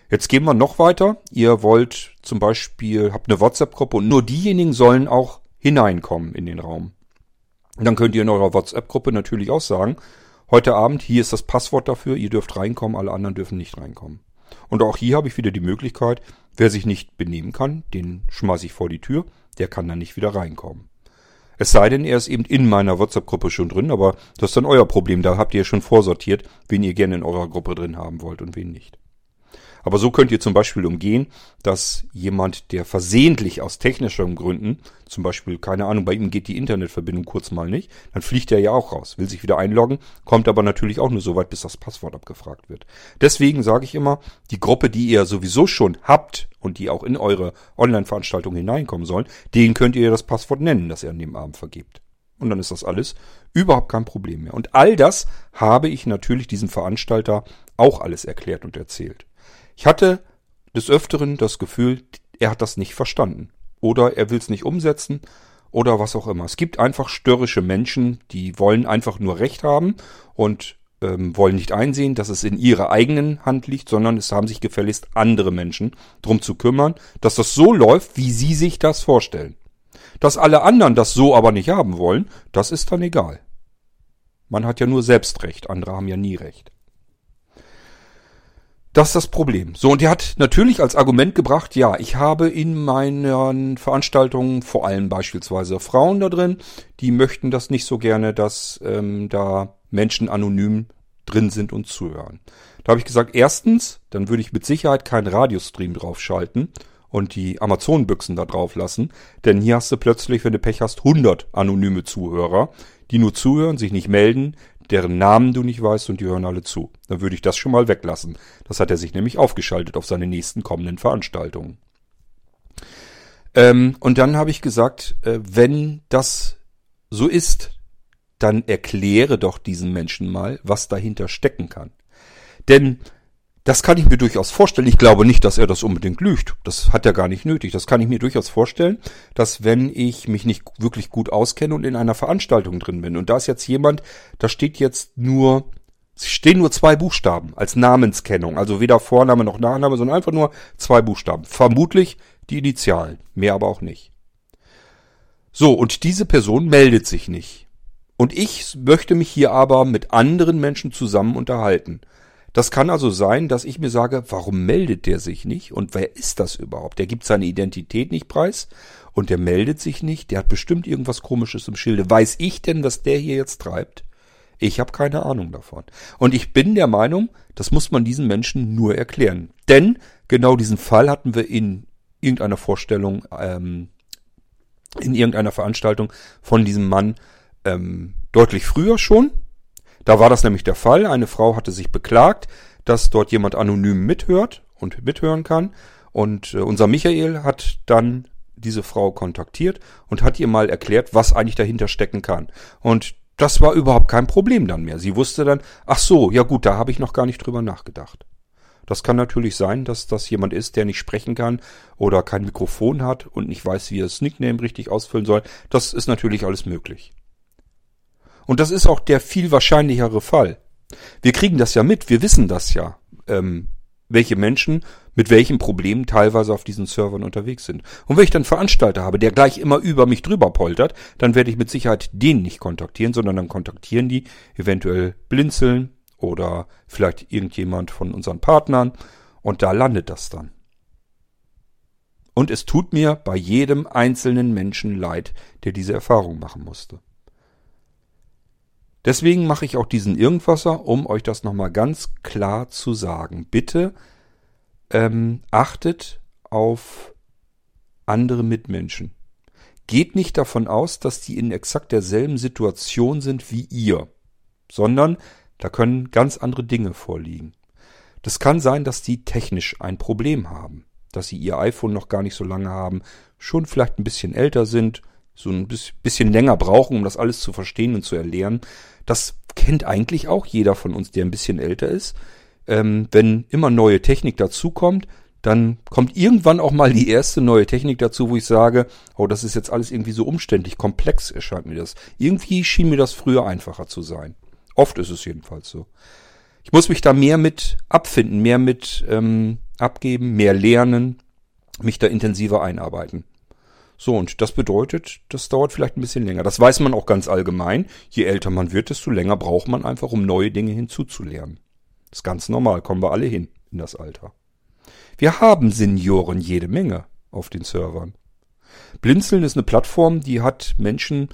Jetzt gehen wir noch weiter. Ihr wollt zum Beispiel, habt eine WhatsApp-Gruppe und nur diejenigen sollen auch hineinkommen in den Raum. dann könnt ihr in eurer WhatsApp-Gruppe natürlich auch sagen, heute Abend, hier ist das Passwort dafür, ihr dürft reinkommen, alle anderen dürfen nicht reinkommen. Und auch hier habe ich wieder die Möglichkeit, wer sich nicht benehmen kann, den schmeiße ich vor die Tür, der kann dann nicht wieder reinkommen. Es sei denn, er ist eben in meiner WhatsApp-Gruppe schon drin, aber das ist dann euer Problem. Da habt ihr schon vorsortiert, wen ihr gerne in eurer Gruppe drin haben wollt und wen nicht. Aber so könnt ihr zum Beispiel umgehen, dass jemand, der versehentlich aus technischen Gründen, zum Beispiel, keine Ahnung, bei ihm geht die Internetverbindung kurz mal nicht, dann fliegt er ja auch raus, will sich wieder einloggen, kommt aber natürlich auch nur so weit, bis das Passwort abgefragt wird. Deswegen sage ich immer, die Gruppe, die ihr sowieso schon habt und die auch in eure Online-Veranstaltung hineinkommen sollen, denen könnt ihr das Passwort nennen, das ihr an dem Abend vergebt. Und dann ist das alles überhaupt kein Problem mehr. Und all das habe ich natürlich diesem Veranstalter auch alles erklärt und erzählt. Ich hatte des Öfteren das Gefühl, er hat das nicht verstanden. Oder er will es nicht umsetzen oder was auch immer. Es gibt einfach störrische Menschen, die wollen einfach nur Recht haben und ähm, wollen nicht einsehen, dass es in ihrer eigenen Hand liegt, sondern es haben sich gefälligst andere Menschen drum zu kümmern, dass das so läuft, wie sie sich das vorstellen. Dass alle anderen das so aber nicht haben wollen, das ist dann egal. Man hat ja nur selbst Recht, andere haben ja nie Recht. Das ist das Problem. So, und er hat natürlich als Argument gebracht, ja, ich habe in meinen Veranstaltungen vor allem beispielsweise Frauen da drin, die möchten das nicht so gerne, dass ähm, da Menschen anonym drin sind und zuhören. Da habe ich gesagt, erstens, dann würde ich mit Sicherheit keinen Radiostream draufschalten und die Amazon-Büchsen da drauf lassen, denn hier hast du plötzlich, wenn du Pech hast, 100 anonyme Zuhörer, die nur zuhören, sich nicht melden, deren Namen du nicht weißt und die hören alle zu. Dann würde ich das schon mal weglassen. Das hat er sich nämlich aufgeschaltet auf seine nächsten kommenden Veranstaltungen. Ähm, und dann habe ich gesagt, äh, wenn das so ist, dann erkläre doch diesen Menschen mal, was dahinter stecken kann. Denn das kann ich mir durchaus vorstellen. Ich glaube nicht, dass er das unbedingt lügt. Das hat er gar nicht nötig. Das kann ich mir durchaus vorstellen, dass wenn ich mich nicht wirklich gut auskenne und in einer Veranstaltung drin bin und da ist jetzt jemand, da steht jetzt nur, stehen nur zwei Buchstaben als Namenskennung. Also weder Vorname noch Nachname, sondern einfach nur zwei Buchstaben. Vermutlich die Initialen. Mehr aber auch nicht. So, und diese Person meldet sich nicht. Und ich möchte mich hier aber mit anderen Menschen zusammen unterhalten. Das kann also sein, dass ich mir sage, warum meldet der sich nicht und wer ist das überhaupt? Der gibt seine Identität nicht preis und der meldet sich nicht, der hat bestimmt irgendwas komisches im Schilde. Weiß ich denn, was der hier jetzt treibt? Ich habe keine Ahnung davon. Und ich bin der Meinung, das muss man diesen Menschen nur erklären. Denn genau diesen Fall hatten wir in irgendeiner Vorstellung, ähm, in irgendeiner Veranstaltung von diesem Mann ähm, deutlich früher schon. Da war das nämlich der Fall. Eine Frau hatte sich beklagt, dass dort jemand anonym mithört und mithören kann. Und äh, unser Michael hat dann diese Frau kontaktiert und hat ihr mal erklärt, was eigentlich dahinter stecken kann. Und das war überhaupt kein Problem dann mehr. Sie wusste dann, ach so, ja gut, da habe ich noch gar nicht drüber nachgedacht. Das kann natürlich sein, dass das jemand ist, der nicht sprechen kann oder kein Mikrofon hat und nicht weiß, wie er das Nickname richtig ausfüllen soll. Das ist natürlich alles möglich. Und das ist auch der viel wahrscheinlichere Fall. Wir kriegen das ja mit, wir wissen das ja, ähm, welche Menschen mit welchen Problemen teilweise auf diesen Servern unterwegs sind. Und wenn ich dann Veranstalter habe, der gleich immer über mich drüber poltert, dann werde ich mit Sicherheit den nicht kontaktieren, sondern dann kontaktieren die eventuell Blinzeln oder vielleicht irgendjemand von unseren Partnern und da landet das dann. Und es tut mir bei jedem einzelnen Menschen leid, der diese Erfahrung machen musste. Deswegen mache ich auch diesen Irgendwasser, um euch das nochmal ganz klar zu sagen. Bitte ähm, achtet auf andere Mitmenschen. Geht nicht davon aus, dass die in exakt derselben Situation sind wie ihr, sondern da können ganz andere Dinge vorliegen. Das kann sein, dass die technisch ein Problem haben, dass sie ihr iPhone noch gar nicht so lange haben, schon vielleicht ein bisschen älter sind, so ein bisschen länger brauchen, um das alles zu verstehen und zu erlernen. Das kennt eigentlich auch jeder von uns, der ein bisschen älter ist ähm, wenn immer neue Technik dazukommt, dann kommt irgendwann auch mal die erste neue Technik dazu, wo ich sage, oh, das ist jetzt alles irgendwie so umständlich, komplex erscheint mir das. Irgendwie schien mir das früher einfacher zu sein. Oft ist es jedenfalls so. Ich muss mich da mehr mit abfinden, mehr mit ähm, abgeben, mehr lernen, mich da intensiver einarbeiten. So, und das bedeutet, das dauert vielleicht ein bisschen länger. Das weiß man auch ganz allgemein. Je älter man wird, desto länger braucht man einfach, um neue Dinge hinzuzulernen. Das ist ganz normal, kommen wir alle hin in das Alter. Wir haben Senioren jede Menge auf den Servern. Blinzeln ist eine Plattform, die hat Menschen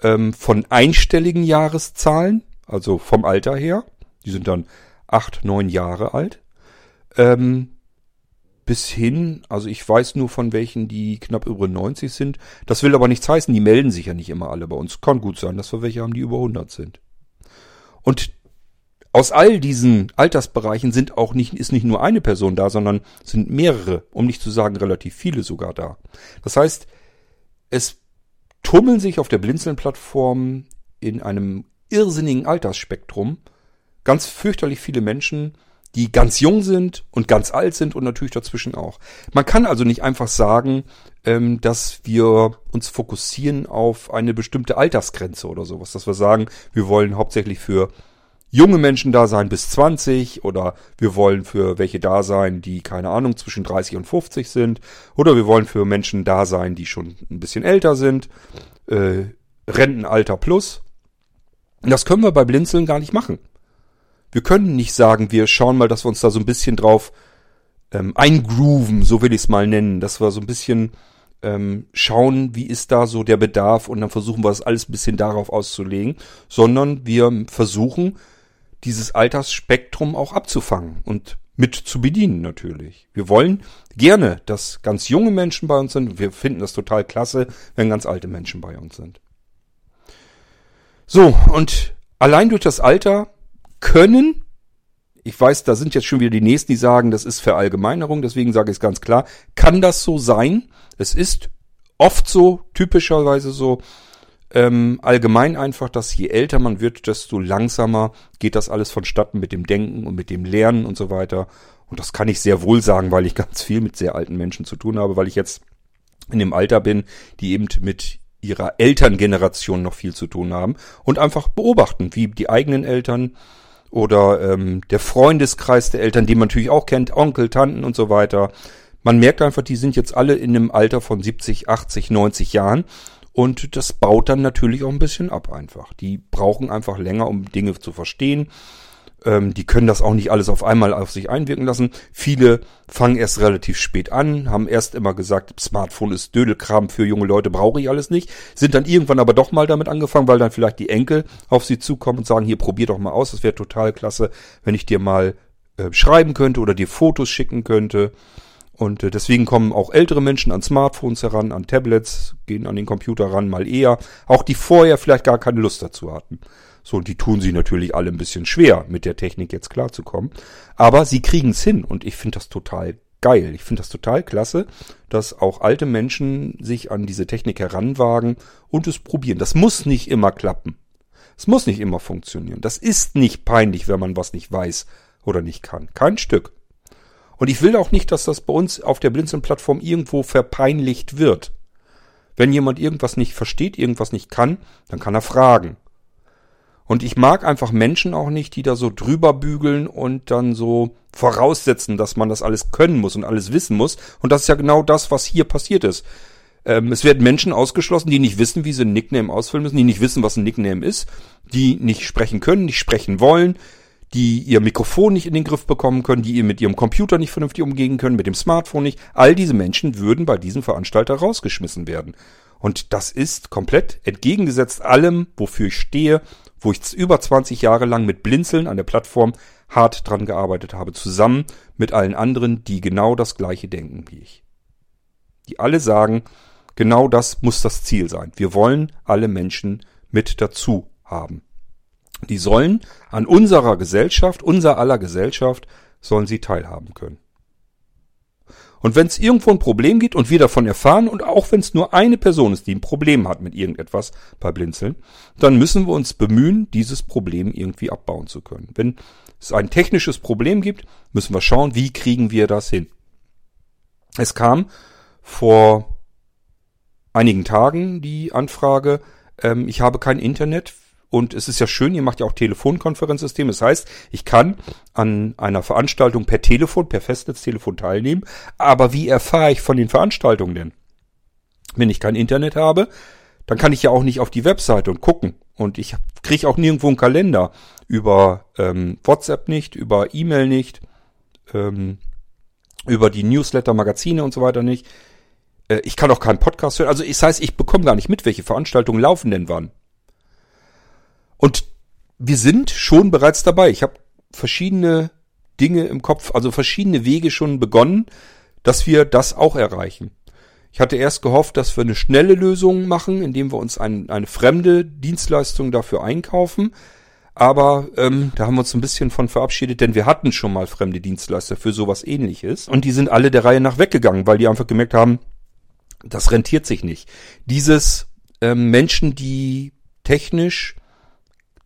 ähm, von einstelligen Jahreszahlen, also vom Alter her, die sind dann acht, neun Jahre alt, ähm, bis hin, also ich weiß nur von welchen, die knapp über 90 sind. Das will aber nichts heißen, die melden sich ja nicht immer alle bei uns. Kann gut sein, dass wir welche haben, die über 100 sind. Und aus all diesen Altersbereichen sind auch nicht, ist nicht nur eine Person da, sondern sind mehrere, um nicht zu sagen relativ viele sogar da. Das heißt, es tummeln sich auf der Blinzeln-Plattform in einem irrsinnigen Altersspektrum ganz fürchterlich viele Menschen, die ganz jung sind und ganz alt sind und natürlich dazwischen auch. Man kann also nicht einfach sagen, ähm, dass wir uns fokussieren auf eine bestimmte Altersgrenze oder sowas, dass wir sagen, wir wollen hauptsächlich für junge Menschen da sein bis 20 oder wir wollen für welche da sein, die keine Ahnung zwischen 30 und 50 sind oder wir wollen für Menschen da sein, die schon ein bisschen älter sind, äh, Rentenalter plus. Das können wir bei Blinzeln gar nicht machen. Wir können nicht sagen, wir schauen mal, dass wir uns da so ein bisschen drauf ähm, eingrooven, so will ich es mal nennen, dass wir so ein bisschen ähm, schauen, wie ist da so der Bedarf und dann versuchen wir das alles ein bisschen darauf auszulegen, sondern wir versuchen dieses Altersspektrum auch abzufangen und mit zu bedienen natürlich. Wir wollen gerne, dass ganz junge Menschen bei uns sind. Wir finden das total klasse, wenn ganz alte Menschen bei uns sind. So, und allein durch das Alter können, ich weiß, da sind jetzt schon wieder die Nächsten, die sagen, das ist Verallgemeinerung, deswegen sage ich es ganz klar, kann das so sein? Es ist oft so, typischerweise so, ähm, allgemein einfach, dass je älter man wird, desto langsamer geht das alles vonstatten mit dem Denken und mit dem Lernen und so weiter. Und das kann ich sehr wohl sagen, weil ich ganz viel mit sehr alten Menschen zu tun habe, weil ich jetzt in dem Alter bin, die eben mit ihrer Elterngeneration noch viel zu tun haben und einfach beobachten, wie die eigenen Eltern oder ähm, der Freundeskreis der Eltern, die man natürlich auch kennt, Onkel, Tanten und so weiter. Man merkt einfach, die sind jetzt alle in einem Alter von 70, 80, 90 Jahren und das baut dann natürlich auch ein bisschen ab einfach. Die brauchen einfach länger, um Dinge zu verstehen. Ähm, die können das auch nicht alles auf einmal auf sich einwirken lassen. Viele fangen erst relativ spät an, haben erst immer gesagt, Smartphone ist Dödelkram für junge Leute, brauche ich alles nicht. Sind dann irgendwann aber doch mal damit angefangen, weil dann vielleicht die Enkel auf sie zukommen und sagen, hier probier doch mal aus, das wäre total klasse, wenn ich dir mal äh, schreiben könnte oder dir Fotos schicken könnte. Und äh, deswegen kommen auch ältere Menschen an Smartphones heran, an Tablets, gehen an den Computer ran, mal eher. Auch die vorher vielleicht gar keine Lust dazu hatten. So, und die tun sie natürlich alle ein bisschen schwer, mit der Technik jetzt klarzukommen. Aber sie kriegen es hin und ich finde das total geil. Ich finde das total klasse, dass auch alte Menschen sich an diese Technik heranwagen und es probieren. Das muss nicht immer klappen. Es muss nicht immer funktionieren. Das ist nicht peinlich, wenn man was nicht weiß oder nicht kann. Kein Stück. Und ich will auch nicht, dass das bei uns auf der Blinzeln-Plattform irgendwo verpeinlicht wird. Wenn jemand irgendwas nicht versteht, irgendwas nicht kann, dann kann er fragen. Und ich mag einfach Menschen auch nicht, die da so drüber bügeln und dann so voraussetzen, dass man das alles können muss und alles wissen muss. Und das ist ja genau das, was hier passiert ist. Ähm, es werden Menschen ausgeschlossen, die nicht wissen, wie sie ein Nickname ausfüllen müssen, die nicht wissen, was ein Nickname ist, die nicht sprechen können, nicht sprechen wollen, die ihr Mikrofon nicht in den Griff bekommen können, die ihr mit ihrem Computer nicht vernünftig umgehen können, mit dem Smartphone nicht. All diese Menschen würden bei diesem Veranstalter rausgeschmissen werden. Und das ist komplett entgegengesetzt allem, wofür ich stehe, wo ich über 20 Jahre lang mit Blinzeln an der Plattform hart dran gearbeitet habe, zusammen mit allen anderen, die genau das gleiche denken wie ich. Die alle sagen, genau das muss das Ziel sein. Wir wollen alle Menschen mit dazu haben. Die sollen an unserer Gesellschaft, unser aller Gesellschaft, sollen sie teilhaben können. Und wenn es irgendwo ein Problem gibt und wir davon erfahren und auch wenn es nur eine Person ist, die ein Problem hat mit irgendetwas bei Blinzeln, dann müssen wir uns bemühen, dieses Problem irgendwie abbauen zu können. Wenn es ein technisches Problem gibt, müssen wir schauen, wie kriegen wir das hin. Es kam vor einigen Tagen die Anfrage, ähm, ich habe kein Internet und es ist ja schön, ihr macht ja auch Telefonkonferenzsysteme. Das heißt, ich kann an einer Veranstaltung per Telefon, per Festnetztelefon teilnehmen. Aber wie erfahre ich von den Veranstaltungen denn? Wenn ich kein Internet habe, dann kann ich ja auch nicht auf die Webseite und gucken. Und ich kriege auch nirgendwo einen Kalender. Über ähm, WhatsApp nicht, über E-Mail nicht, ähm, über die Newsletter, Magazine und so weiter nicht. Äh, ich kann auch keinen Podcast hören. Also das heißt, ich bekomme gar nicht mit, welche Veranstaltungen laufen denn wann. Und wir sind schon bereits dabei. Ich habe verschiedene Dinge im Kopf, also verschiedene Wege schon begonnen, dass wir das auch erreichen. Ich hatte erst gehofft, dass wir eine schnelle Lösung machen, indem wir uns ein, eine fremde Dienstleistung dafür einkaufen. Aber ähm, da haben wir uns ein bisschen von verabschiedet, denn wir hatten schon mal fremde Dienstleister für sowas ähnliches. Und die sind alle der Reihe nach weggegangen, weil die einfach gemerkt haben, das rentiert sich nicht. Dieses ähm, Menschen, die technisch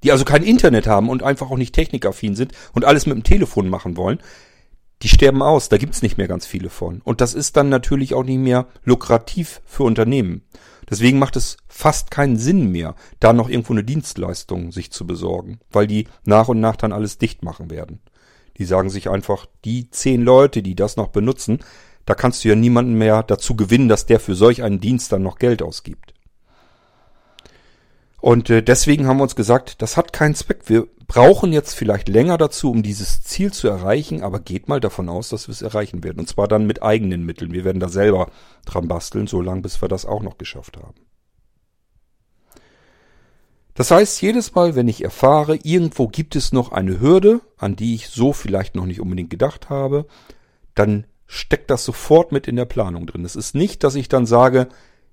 die also kein Internet haben und einfach auch nicht technikaffin sind und alles mit dem Telefon machen wollen, die sterben aus. Da gibt's nicht mehr ganz viele von. Und das ist dann natürlich auch nicht mehr lukrativ für Unternehmen. Deswegen macht es fast keinen Sinn mehr, da noch irgendwo eine Dienstleistung sich zu besorgen, weil die nach und nach dann alles dicht machen werden. Die sagen sich einfach, die zehn Leute, die das noch benutzen, da kannst du ja niemanden mehr dazu gewinnen, dass der für solch einen Dienst dann noch Geld ausgibt. Und äh, deswegen haben wir uns gesagt, das hat keinen Zweck. Wir brauchen jetzt vielleicht länger dazu, um dieses Ziel zu erreichen, aber geht mal davon aus, dass wir es erreichen werden. Und zwar dann mit eigenen Mitteln. Wir werden da selber dran basteln, so lange bis wir das auch noch geschafft haben. Das heißt, jedes Mal, wenn ich erfahre, irgendwo gibt es noch eine Hürde, an die ich so vielleicht noch nicht unbedingt gedacht habe, dann steckt das sofort mit in der Planung drin. Es ist nicht, dass ich dann sage,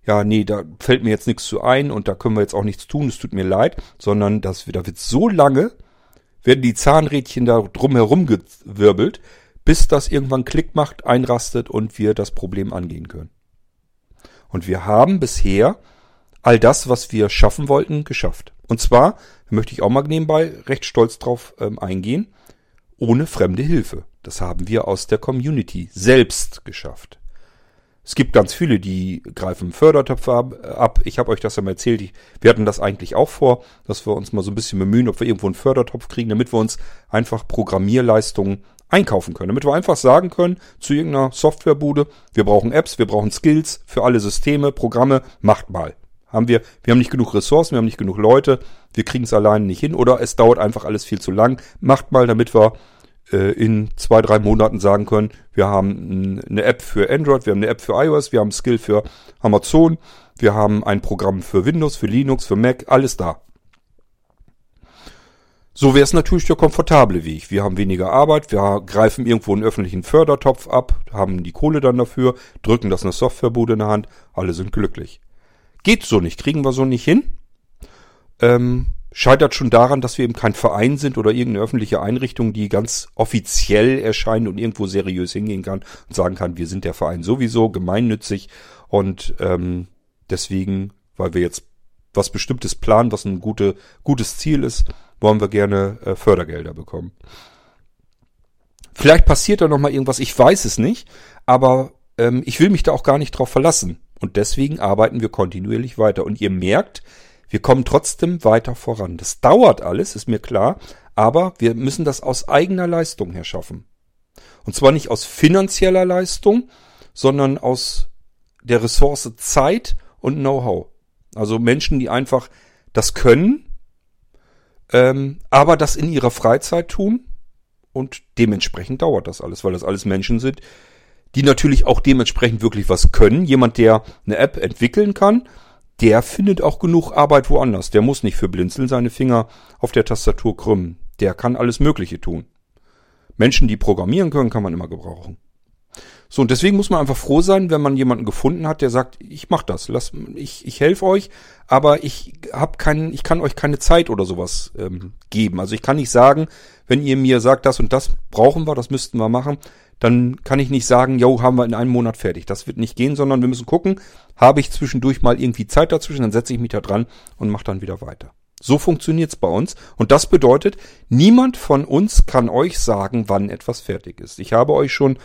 ja, nee, da fällt mir jetzt nichts zu ein und da können wir jetzt auch nichts tun, es tut mir leid, sondern das, da wird so lange, werden die Zahnrädchen da drumherum gewirbelt, bis das irgendwann Klick macht, einrastet und wir das Problem angehen können. Und wir haben bisher all das, was wir schaffen wollten, geschafft. Und zwar, möchte ich auch mal nebenbei recht stolz drauf ähm, eingehen, ohne fremde Hilfe. Das haben wir aus der Community selbst geschafft. Es gibt ganz viele, die greifen Fördertöpfe ab. Ich habe euch das ja mal erzählt. Wir hatten das eigentlich auch vor, dass wir uns mal so ein bisschen bemühen, ob wir irgendwo einen Fördertopf kriegen, damit wir uns einfach Programmierleistungen einkaufen können. Damit wir einfach sagen können zu irgendeiner Softwarebude, wir brauchen Apps, wir brauchen Skills für alle Systeme, Programme, macht mal. Haben wir, wir haben nicht genug Ressourcen, wir haben nicht genug Leute, wir kriegen es alleine nicht hin oder es dauert einfach alles viel zu lang. Macht mal, damit wir in zwei, drei Monaten sagen können, wir haben eine App für Android, wir haben eine App für iOS, wir haben Skill für Amazon, wir haben ein Programm für Windows, für Linux, für Mac, alles da. So wäre es natürlich der komfortable Weg. Wir haben weniger Arbeit, wir greifen irgendwo einen öffentlichen Fördertopf ab, haben die Kohle dann dafür, drücken das eine Softwarebude in der Hand, alle sind glücklich. Geht so nicht, kriegen wir so nicht hin. Ähm, scheitert schon daran, dass wir eben kein Verein sind oder irgendeine öffentliche Einrichtung, die ganz offiziell erscheint und irgendwo seriös hingehen kann und sagen kann, wir sind der Verein sowieso gemeinnützig und ähm, deswegen, weil wir jetzt was Bestimmtes planen, was ein gute, gutes Ziel ist, wollen wir gerne äh, Fördergelder bekommen. Vielleicht passiert da nochmal irgendwas, ich weiß es nicht, aber ähm, ich will mich da auch gar nicht drauf verlassen. Und deswegen arbeiten wir kontinuierlich weiter. Und ihr merkt, wir kommen trotzdem weiter voran. Das dauert alles, ist mir klar, aber wir müssen das aus eigener Leistung her schaffen. Und zwar nicht aus finanzieller Leistung, sondern aus der Ressource Zeit und Know-how. Also Menschen, die einfach das können ähm, aber das in ihrer Freizeit tun und dementsprechend dauert das alles, weil das alles Menschen sind, die natürlich auch dementsprechend wirklich was können. Jemand, der eine App entwickeln kann, der findet auch genug Arbeit woanders. Der muss nicht für Blinzeln seine Finger auf der Tastatur krümmen. Der kann alles Mögliche tun. Menschen, die programmieren können, kann man immer gebrauchen. So, und deswegen muss man einfach froh sein, wenn man jemanden gefunden hat, der sagt, ich mach das, lass, ich, ich helfe euch, aber ich hab keinen, ich kann euch keine Zeit oder sowas ähm, geben. Also ich kann nicht sagen, wenn ihr mir sagt, das und das brauchen wir, das müssten wir machen, dann kann ich nicht sagen, jo, haben wir in einem Monat fertig. Das wird nicht gehen, sondern wir müssen gucken, habe ich zwischendurch mal irgendwie Zeit dazwischen, dann setze ich mich da dran und mache dann wieder weiter. So funktioniert's bei uns. Und das bedeutet, niemand von uns kann euch sagen, wann etwas fertig ist. Ich habe euch schon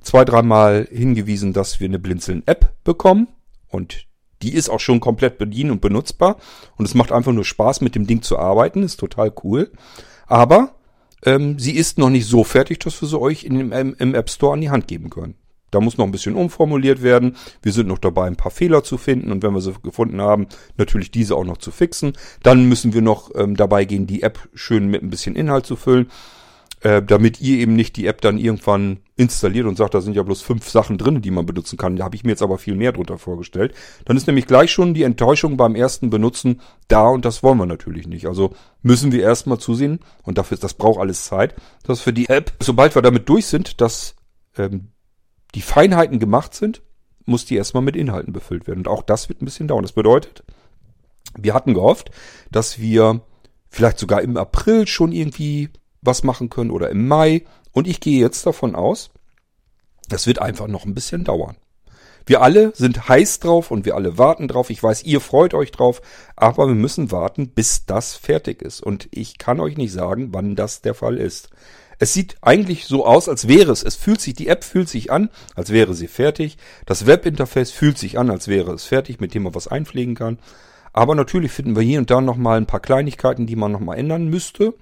zwei, dreimal hingewiesen, dass wir eine Blinzeln-App bekommen und die ist auch schon komplett bedient und benutzbar und es macht einfach nur Spaß, mit dem Ding zu arbeiten, ist total cool. Aber ähm, sie ist noch nicht so fertig, dass wir sie euch in, im, im App Store an die Hand geben können. Da muss noch ein bisschen umformuliert werden. Wir sind noch dabei, ein paar Fehler zu finden und wenn wir sie gefunden haben, natürlich diese auch noch zu fixen. Dann müssen wir noch ähm, dabei gehen, die App schön mit ein bisschen Inhalt zu füllen äh, damit ihr eben nicht die App dann irgendwann installiert und sagt, da sind ja bloß fünf Sachen drin, die man benutzen kann. Da habe ich mir jetzt aber viel mehr drunter vorgestellt. Dann ist nämlich gleich schon die Enttäuschung beim ersten Benutzen da und das wollen wir natürlich nicht. Also müssen wir erstmal zusehen und dafür das braucht alles Zeit, dass für die App, sobald wir damit durch sind, dass ähm, die Feinheiten gemacht sind, muss die erstmal mit Inhalten befüllt werden. Und auch das wird ein bisschen dauern. Das bedeutet, wir hatten gehofft, dass wir vielleicht sogar im April schon irgendwie was machen können oder im Mai. Und ich gehe jetzt davon aus, das wird einfach noch ein bisschen dauern. Wir alle sind heiß drauf und wir alle warten drauf. Ich weiß, ihr freut euch drauf, aber wir müssen warten, bis das fertig ist. Und ich kann euch nicht sagen, wann das der Fall ist. Es sieht eigentlich so aus, als wäre es. Es fühlt sich, die App fühlt sich an, als wäre sie fertig. Das Webinterface fühlt sich an, als wäre es fertig, mit dem man was einpflegen kann. Aber natürlich finden wir hier und da nochmal ein paar Kleinigkeiten, die man nochmal ändern müsste.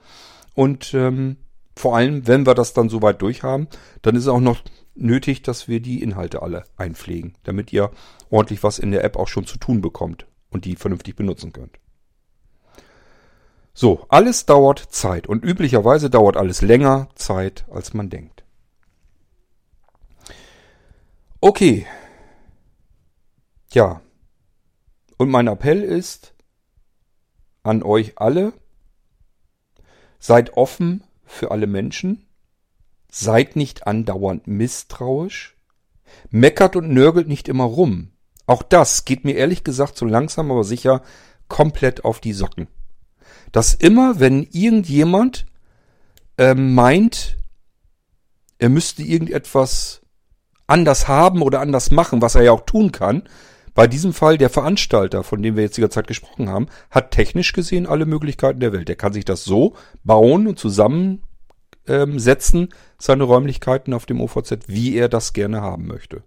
Und ähm, vor allem, wenn wir das dann soweit durch haben, dann ist es auch noch nötig, dass wir die Inhalte alle einpflegen, damit ihr ordentlich was in der App auch schon zu tun bekommt und die vernünftig benutzen könnt. So, alles dauert Zeit und üblicherweise dauert alles länger Zeit, als man denkt. Okay. Ja. Und mein Appell ist an euch alle, Seid offen für alle Menschen. Seid nicht andauernd misstrauisch. Meckert und nörgelt nicht immer rum. Auch das geht mir ehrlich gesagt so langsam aber sicher komplett auf die Socken. Dass immer, wenn irgendjemand äh, meint, er müsste irgendetwas anders haben oder anders machen, was er ja auch tun kann, bei diesem Fall der Veranstalter, von dem wir jetzt die Zeit gesprochen haben, hat technisch gesehen alle Möglichkeiten der Welt. Er kann sich das so bauen und zusammensetzen, ähm, seine Räumlichkeiten auf dem OVZ, wie er das gerne haben möchte.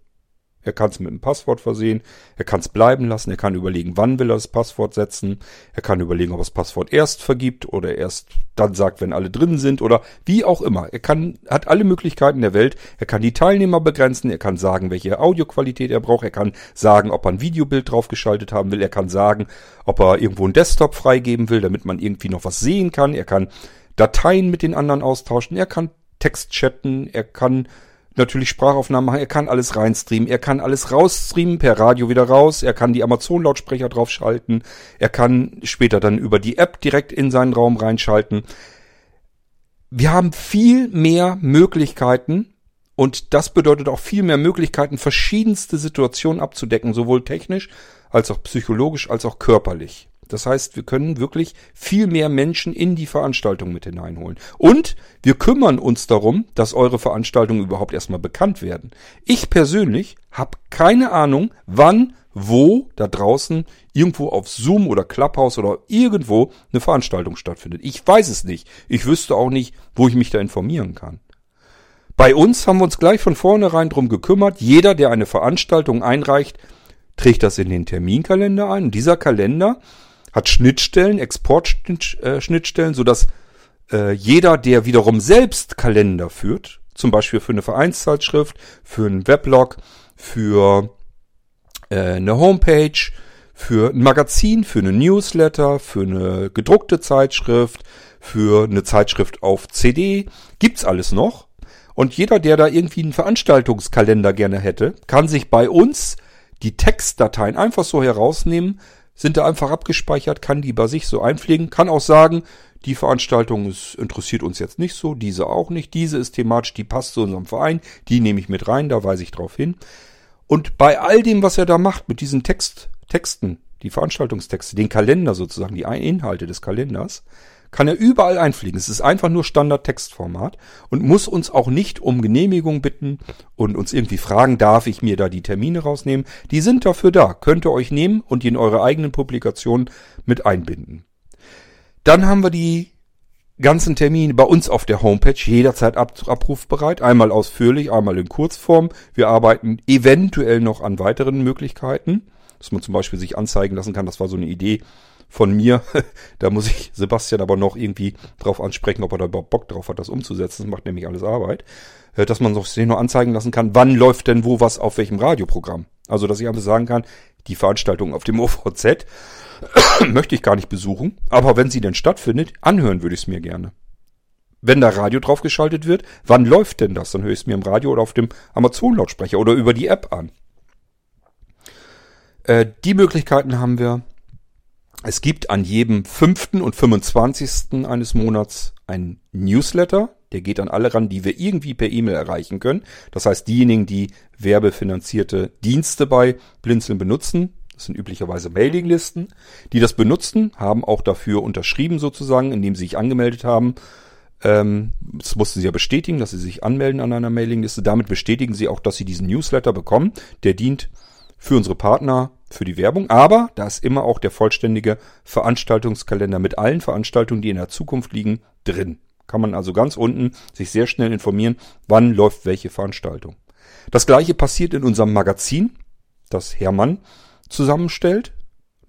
Er kann es mit einem Passwort versehen. Er kann es bleiben lassen. Er kann überlegen, wann will er das Passwort setzen. Er kann überlegen, ob er das Passwort erst vergibt oder erst dann sagt, wenn alle drin sind oder wie auch immer. Er kann, hat alle Möglichkeiten der Welt. Er kann die Teilnehmer begrenzen. Er kann sagen, welche Audioqualität er braucht. Er kann sagen, ob er ein Videobild draufgeschaltet haben will. Er kann sagen, ob er irgendwo einen Desktop freigeben will, damit man irgendwie noch was sehen kann. Er kann Dateien mit den anderen austauschen. Er kann Text chatten. Er kann natürlich Sprachaufnahmen machen, er kann alles reinstreamen, er kann alles rausstreamen, per Radio wieder raus, er kann die Amazon-Lautsprecher draufschalten, er kann später dann über die App direkt in seinen Raum reinschalten. Wir haben viel mehr Möglichkeiten und das bedeutet auch viel mehr Möglichkeiten, verschiedenste Situationen abzudecken, sowohl technisch als auch psychologisch als auch körperlich. Das heißt, wir können wirklich viel mehr Menschen in die Veranstaltung mit hineinholen. Und wir kümmern uns darum, dass eure Veranstaltungen überhaupt erstmal bekannt werden. Ich persönlich habe keine Ahnung, wann, wo da draußen irgendwo auf Zoom oder Clubhouse oder irgendwo eine Veranstaltung stattfindet. Ich weiß es nicht. Ich wüsste auch nicht, wo ich mich da informieren kann. Bei uns haben wir uns gleich von vornherein drum gekümmert. Jeder, der eine Veranstaltung einreicht, trägt das in den Terminkalender ein. Und dieser Kalender hat Schnittstellen, Exportschnittstellen, sodass äh, jeder, der wiederum selbst Kalender führt, zum Beispiel für eine Vereinszeitschrift, für einen Weblog, für äh, eine Homepage, für ein Magazin, für eine Newsletter, für eine gedruckte Zeitschrift, für eine Zeitschrift auf CD, gibt's alles noch. Und jeder, der da irgendwie einen Veranstaltungskalender gerne hätte, kann sich bei uns die Textdateien einfach so herausnehmen, sind da einfach abgespeichert, kann die bei sich so einpflegen, kann auch sagen, die Veranstaltung ist, interessiert uns jetzt nicht so, diese auch nicht, diese ist thematisch, die passt zu unserem Verein, die nehme ich mit rein, da weise ich drauf hin. Und bei all dem, was er da macht, mit diesen Text, Texten, die Veranstaltungstexte, den Kalender sozusagen, die Inhalte des Kalenders, kann er überall einfliegen. Es ist einfach nur Standard-Textformat und muss uns auch nicht um Genehmigung bitten und uns irgendwie fragen, darf ich mir da die Termine rausnehmen. Die sind dafür da, könnt ihr euch nehmen und die in eure eigenen Publikationen mit einbinden. Dann haben wir die ganzen Termine bei uns auf der Homepage jederzeit ab, abrufbereit. Einmal ausführlich, einmal in Kurzform. Wir arbeiten eventuell noch an weiteren Möglichkeiten, dass man zum Beispiel sich anzeigen lassen kann. Das war so eine Idee, von mir. <laughs> da muss ich Sebastian aber noch irgendwie drauf ansprechen, ob er da überhaupt Bock drauf hat, das umzusetzen. Das macht nämlich alles Arbeit. Äh, dass man sich nur anzeigen lassen kann, wann läuft denn wo was auf welchem Radioprogramm. Also, dass ich einfach sagen kann, die Veranstaltung auf dem <laughs> OVZ <coughs> möchte ich gar nicht besuchen, aber wenn sie denn stattfindet, anhören würde ich es mir gerne. Wenn da Radio draufgeschaltet wird, wann läuft denn das? Dann höre ich es mir im Radio oder auf dem Amazon-Lautsprecher oder über die App an. Äh, die Möglichkeiten haben wir. Es gibt an jedem fünften und 25. eines Monats ein Newsletter. Der geht an alle ran, die wir irgendwie per E-Mail erreichen können. Das heißt, diejenigen, die werbefinanzierte Dienste bei Blinzeln benutzen, das sind üblicherweise Mailinglisten, die das benutzen, haben auch dafür unterschrieben sozusagen, indem sie sich angemeldet haben. Ähm, das mussten sie ja bestätigen, dass sie sich anmelden an einer Mailingliste. Damit bestätigen sie auch, dass sie diesen Newsletter bekommen. Der dient für unsere Partner für die Werbung, aber da ist immer auch der vollständige Veranstaltungskalender mit allen Veranstaltungen, die in der Zukunft liegen, drin. Kann man also ganz unten sich sehr schnell informieren, wann läuft welche Veranstaltung. Das gleiche passiert in unserem Magazin, das Hermann zusammenstellt.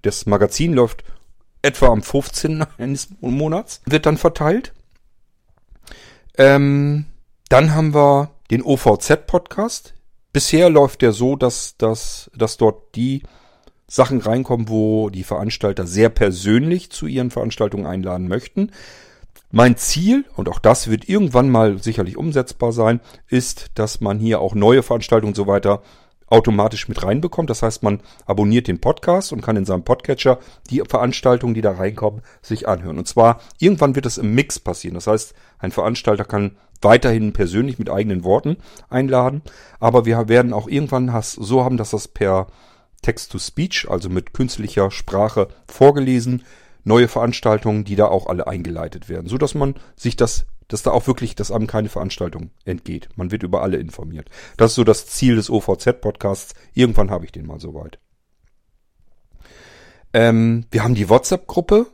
Das Magazin läuft etwa am 15. <laughs> eines Monats, wird dann verteilt. Ähm, dann haben wir den OVZ-Podcast. Bisher läuft der so, dass, dass, dass dort die Sachen reinkommen, wo die Veranstalter sehr persönlich zu ihren Veranstaltungen einladen möchten. Mein Ziel, und auch das wird irgendwann mal sicherlich umsetzbar sein, ist, dass man hier auch neue Veranstaltungen und so weiter automatisch mit reinbekommt. Das heißt, man abonniert den Podcast und kann in seinem Podcatcher die Veranstaltungen, die da reinkommen, sich anhören. Und zwar irgendwann wird es im Mix passieren. Das heißt, ein Veranstalter kann weiterhin persönlich mit eigenen Worten einladen, aber wir werden auch irgendwann so haben, dass das per Text-to-Speech, also mit künstlicher Sprache vorgelesen, neue Veranstaltungen, die da auch alle eingeleitet werden, so dass man sich das, dass da auch wirklich, dass einem keine Veranstaltung entgeht. Man wird über alle informiert. Das ist so das Ziel des OVZ-Podcasts. Irgendwann habe ich den mal soweit. Ähm, wir haben die WhatsApp-Gruppe.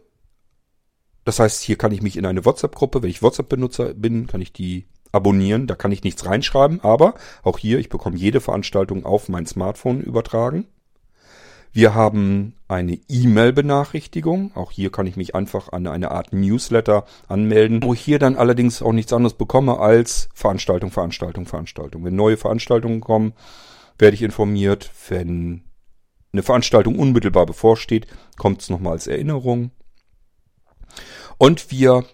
Das heißt, hier kann ich mich in eine WhatsApp-Gruppe, wenn ich WhatsApp-Benutzer bin, kann ich die abonnieren, da kann ich nichts reinschreiben, aber auch hier, ich bekomme jede Veranstaltung auf mein Smartphone übertragen. Wir haben eine E-Mail-Benachrichtigung. Auch hier kann ich mich einfach an eine Art Newsletter anmelden, wo ich hier dann allerdings auch nichts anderes bekomme als Veranstaltung, Veranstaltung, Veranstaltung. Wenn neue Veranstaltungen kommen, werde ich informiert. Wenn eine Veranstaltung unmittelbar bevorsteht, kommt es nochmal als Erinnerung. Und wir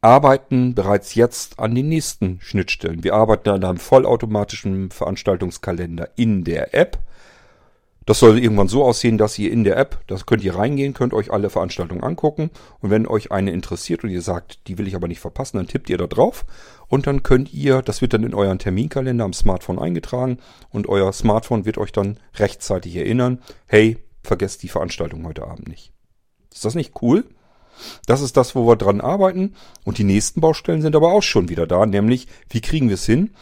arbeiten bereits jetzt an den nächsten Schnittstellen. Wir arbeiten an einem vollautomatischen Veranstaltungskalender in der App. Das soll irgendwann so aussehen, dass ihr in der App, das könnt ihr reingehen, könnt euch alle Veranstaltungen angucken und wenn euch eine interessiert und ihr sagt, die will ich aber nicht verpassen, dann tippt ihr da drauf und dann könnt ihr, das wird dann in euren Terminkalender am Smartphone eingetragen und euer Smartphone wird euch dann rechtzeitig erinnern, hey, vergesst die Veranstaltung heute Abend nicht. Ist das nicht cool? Das ist das, wo wir dran arbeiten. Und die nächsten Baustellen sind aber auch schon wieder da, nämlich wie kriegen wir es hin,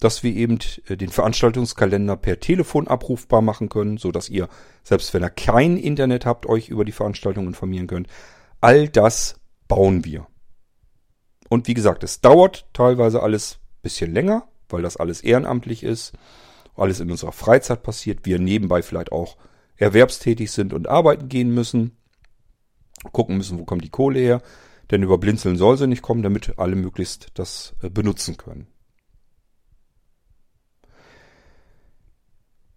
dass wir eben äh, den Veranstaltungskalender per Telefon abrufbar machen können, so dass ihr, selbst wenn ihr kein Internet habt, euch über die Veranstaltung informieren könnt. All das bauen wir. Und wie gesagt, es dauert teilweise alles bisschen länger, weil das alles ehrenamtlich ist, alles in unserer Freizeit passiert, wir nebenbei vielleicht auch erwerbstätig sind und arbeiten gehen müssen gucken müssen, wo kommt die Kohle her. Denn über Blinzeln soll sie nicht kommen, damit alle möglichst das äh, benutzen können.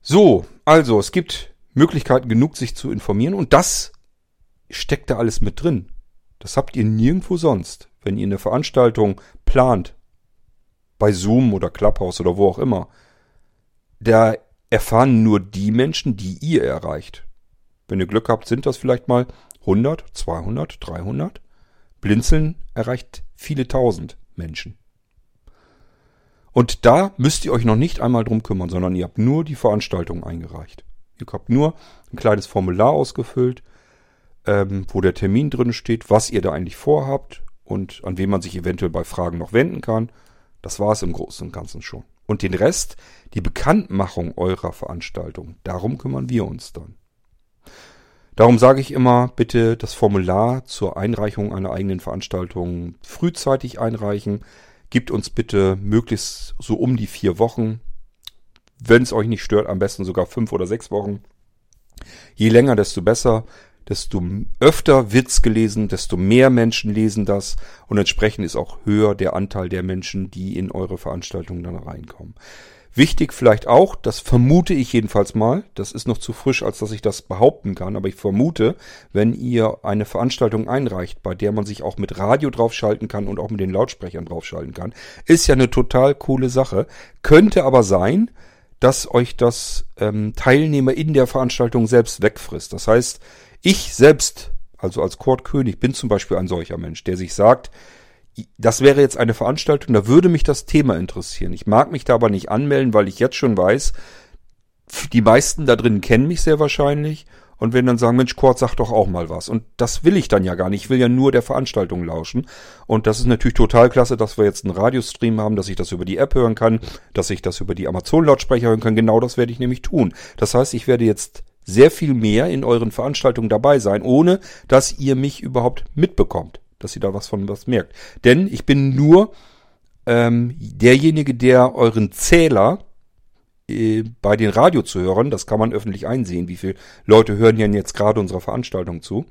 So, also es gibt Möglichkeiten genug, sich zu informieren und das steckt da alles mit drin. Das habt ihr nirgendwo sonst. Wenn ihr eine Veranstaltung plant, bei Zoom oder Clubhouse oder wo auch immer, da erfahren nur die Menschen, die ihr erreicht. Wenn ihr Glück habt, sind das vielleicht mal 100, 200, 300. Blinzeln erreicht viele tausend Menschen. Und da müsst ihr euch noch nicht einmal drum kümmern, sondern ihr habt nur die Veranstaltung eingereicht. Ihr habt nur ein kleines Formular ausgefüllt, ähm, wo der Termin drin steht, was ihr da eigentlich vorhabt und an wen man sich eventuell bei Fragen noch wenden kann. Das war es im Großen und Ganzen schon. Und den Rest, die Bekanntmachung eurer Veranstaltung, darum kümmern wir uns dann. Darum sage ich immer, bitte das Formular zur Einreichung einer eigenen Veranstaltung frühzeitig einreichen. Gibt uns bitte möglichst so um die vier Wochen. Wenn es euch nicht stört, am besten sogar fünf oder sechs Wochen. Je länger, desto besser. Desto öfter wird's gelesen, desto mehr Menschen lesen das und entsprechend ist auch höher der Anteil der Menschen, die in eure Veranstaltung dann reinkommen. Wichtig vielleicht auch, das vermute ich jedenfalls mal, das ist noch zu frisch, als dass ich das behaupten kann, aber ich vermute, wenn ihr eine Veranstaltung einreicht, bei der man sich auch mit Radio draufschalten kann und auch mit den Lautsprechern draufschalten kann, ist ja eine total coole Sache. Könnte aber sein, dass euch das ähm, Teilnehmer in der Veranstaltung selbst wegfrisst. Das heißt, ich selbst, also als Kurt bin zum Beispiel ein solcher Mensch, der sich sagt, das wäre jetzt eine Veranstaltung, da würde mich das Thema interessieren. Ich mag mich da aber nicht anmelden, weil ich jetzt schon weiß, die meisten da drin kennen mich sehr wahrscheinlich und wenn dann sagen, Mensch, Kurt, sag doch auch mal was. Und das will ich dann ja gar nicht. Ich will ja nur der Veranstaltung lauschen. Und das ist natürlich total klasse, dass wir jetzt einen Radiostream haben, dass ich das über die App hören kann, dass ich das über die Amazon-Lautsprecher hören kann. Genau das werde ich nämlich tun. Das heißt, ich werde jetzt sehr viel mehr in euren Veranstaltungen dabei sein, ohne dass ihr mich überhaupt mitbekommt dass ihr da was von was merkt. Denn ich bin nur ähm, derjenige, der euren Zähler äh, bei den Radiozuhörern, das kann man öffentlich einsehen, wie viele Leute hören denn jetzt gerade unserer Veranstaltung zu.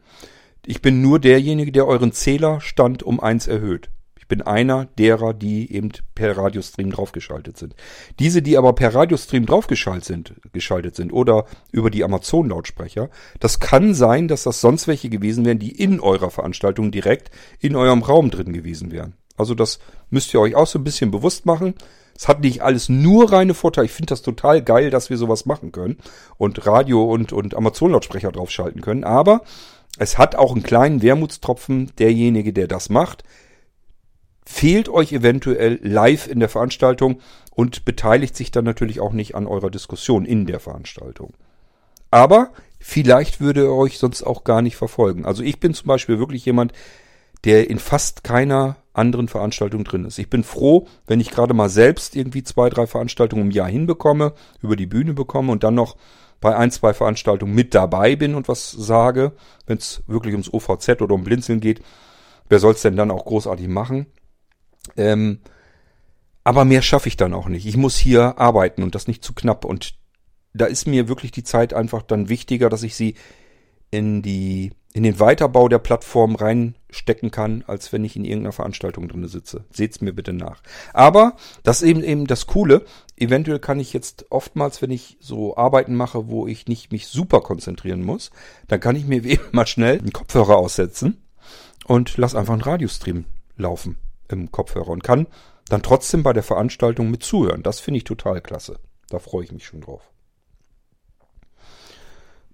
Ich bin nur derjenige, der euren Zählerstand um eins erhöht. Ich bin einer derer, die eben per Radiostream draufgeschaltet sind. Diese, die aber per Radiostream draufgeschaltet sind, geschaltet sind oder über die Amazon-Lautsprecher, das kann sein, dass das sonst welche gewesen wären, die in eurer Veranstaltung direkt in eurem Raum drin gewesen wären. Also das müsst ihr euch auch so ein bisschen bewusst machen. Es hat nicht alles nur reine Vorteile. Ich finde das total geil, dass wir sowas machen können und Radio und, und Amazon-Lautsprecher draufschalten können. Aber es hat auch einen kleinen Wermutstropfen, derjenige, der das macht, fehlt euch eventuell live in der Veranstaltung und beteiligt sich dann natürlich auch nicht an eurer Diskussion in der Veranstaltung. Aber vielleicht würde er euch sonst auch gar nicht verfolgen. Also ich bin zum Beispiel wirklich jemand, der in fast keiner anderen Veranstaltung drin ist. Ich bin froh, wenn ich gerade mal selbst irgendwie zwei, drei Veranstaltungen im Jahr hinbekomme, über die Bühne bekomme und dann noch bei ein, zwei Veranstaltungen mit dabei bin und was sage, wenn es wirklich ums OVZ oder um Blinzeln geht. Wer soll es denn dann auch großartig machen? Ähm, Aber mehr schaffe ich dann auch nicht. Ich muss hier arbeiten und das nicht zu knapp. Und da ist mir wirklich die Zeit einfach dann wichtiger, dass ich sie in die in den Weiterbau der Plattform reinstecken kann, als wenn ich in irgendeiner Veranstaltung drinne sitze. Seht's mir bitte nach. Aber das ist eben eben das Coole. Eventuell kann ich jetzt oftmals, wenn ich so Arbeiten mache, wo ich nicht mich super konzentrieren muss, dann kann ich mir <laughs> eben mal schnell einen Kopfhörer aussetzen und lass einfach einen Radiostream laufen im Kopfhörer und kann dann trotzdem bei der Veranstaltung mit zuhören. Das finde ich total klasse. Da freue ich mich schon drauf.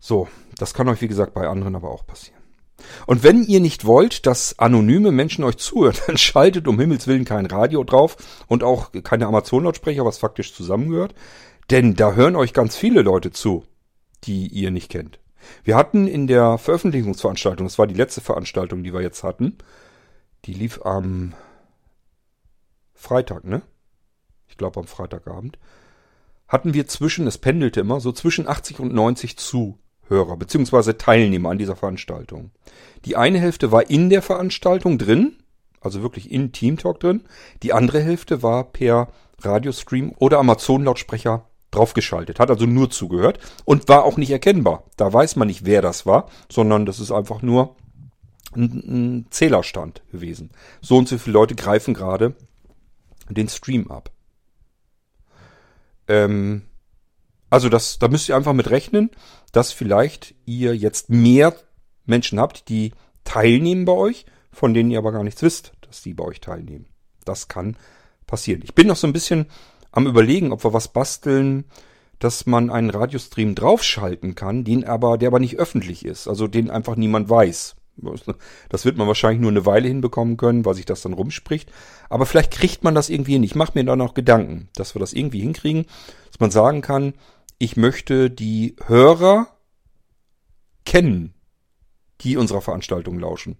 So, das kann euch wie gesagt bei anderen aber auch passieren. Und wenn ihr nicht wollt, dass anonyme Menschen euch zuhören, <laughs> dann schaltet um Himmels Willen kein Radio drauf und auch keine Amazon-Lautsprecher, was faktisch zusammengehört. Denn da hören euch ganz viele Leute zu, die ihr nicht kennt. Wir hatten in der Veröffentlichungsveranstaltung, das war die letzte Veranstaltung, die wir jetzt hatten, die lief am Freitag, ne? Ich glaube am Freitagabend. Hatten wir zwischen, es pendelte immer, so zwischen 80 und 90 zu Hörer bzw. Teilnehmer an dieser Veranstaltung. Die eine Hälfte war in der Veranstaltung drin, also wirklich in Teamtalk drin. Die andere Hälfte war per Radiostream oder Amazon-Lautsprecher draufgeschaltet, hat also nur zugehört und war auch nicht erkennbar. Da weiß man nicht, wer das war, sondern das ist einfach nur ein, ein Zählerstand gewesen. So und so viele Leute greifen gerade den Stream ab. Ähm, also das, da müsst ihr einfach mit rechnen, dass vielleicht ihr jetzt mehr Menschen habt, die teilnehmen bei euch, von denen ihr aber gar nichts wisst, dass die bei euch teilnehmen. Das kann passieren. Ich bin noch so ein bisschen am überlegen, ob wir was basteln, dass man einen Radiostream draufschalten kann, den aber, der aber nicht öffentlich ist, also den einfach niemand weiß. Das wird man wahrscheinlich nur eine Weile hinbekommen können, weil sich das dann rumspricht. Aber vielleicht kriegt man das irgendwie hin. Ich mache mir da noch Gedanken, dass wir das irgendwie hinkriegen, dass man sagen kann, ich möchte die Hörer kennen, die unserer Veranstaltung lauschen.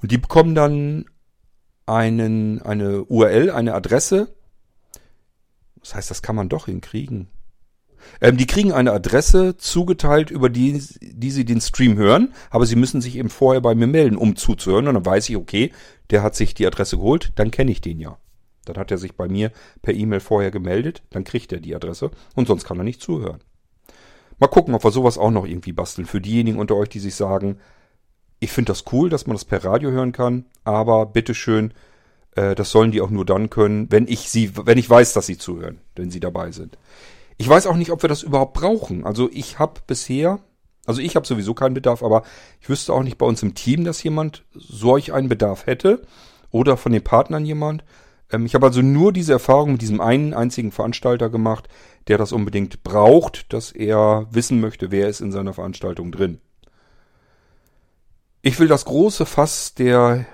Und die bekommen dann einen, eine URL, eine Adresse. Das heißt, das kann man doch hinkriegen. Ähm, die kriegen eine Adresse zugeteilt, über die, die sie den Stream hören, aber sie müssen sich eben vorher bei mir melden, um zuzuhören. Und dann weiß ich, okay, der hat sich die Adresse geholt, dann kenne ich den ja. Dann hat er sich bei mir per E-Mail vorher gemeldet, dann kriegt er die Adresse und sonst kann er nicht zuhören. Mal gucken, ob wir sowas auch noch irgendwie basteln. Für diejenigen unter euch, die sich sagen, ich finde das cool, dass man das per Radio hören kann, aber bitteschön, äh, das sollen die auch nur dann können, wenn ich sie, wenn ich weiß, dass sie zuhören, wenn sie dabei sind. Ich weiß auch nicht, ob wir das überhaupt brauchen. Also ich habe bisher, also ich habe sowieso keinen Bedarf, aber ich wüsste auch nicht bei uns im Team, dass jemand solch einen Bedarf hätte oder von den Partnern jemand. Ähm, ich habe also nur diese Erfahrung mit diesem einen einzigen Veranstalter gemacht, der das unbedingt braucht, dass er wissen möchte, wer ist in seiner Veranstaltung drin. Ich will das große Fass der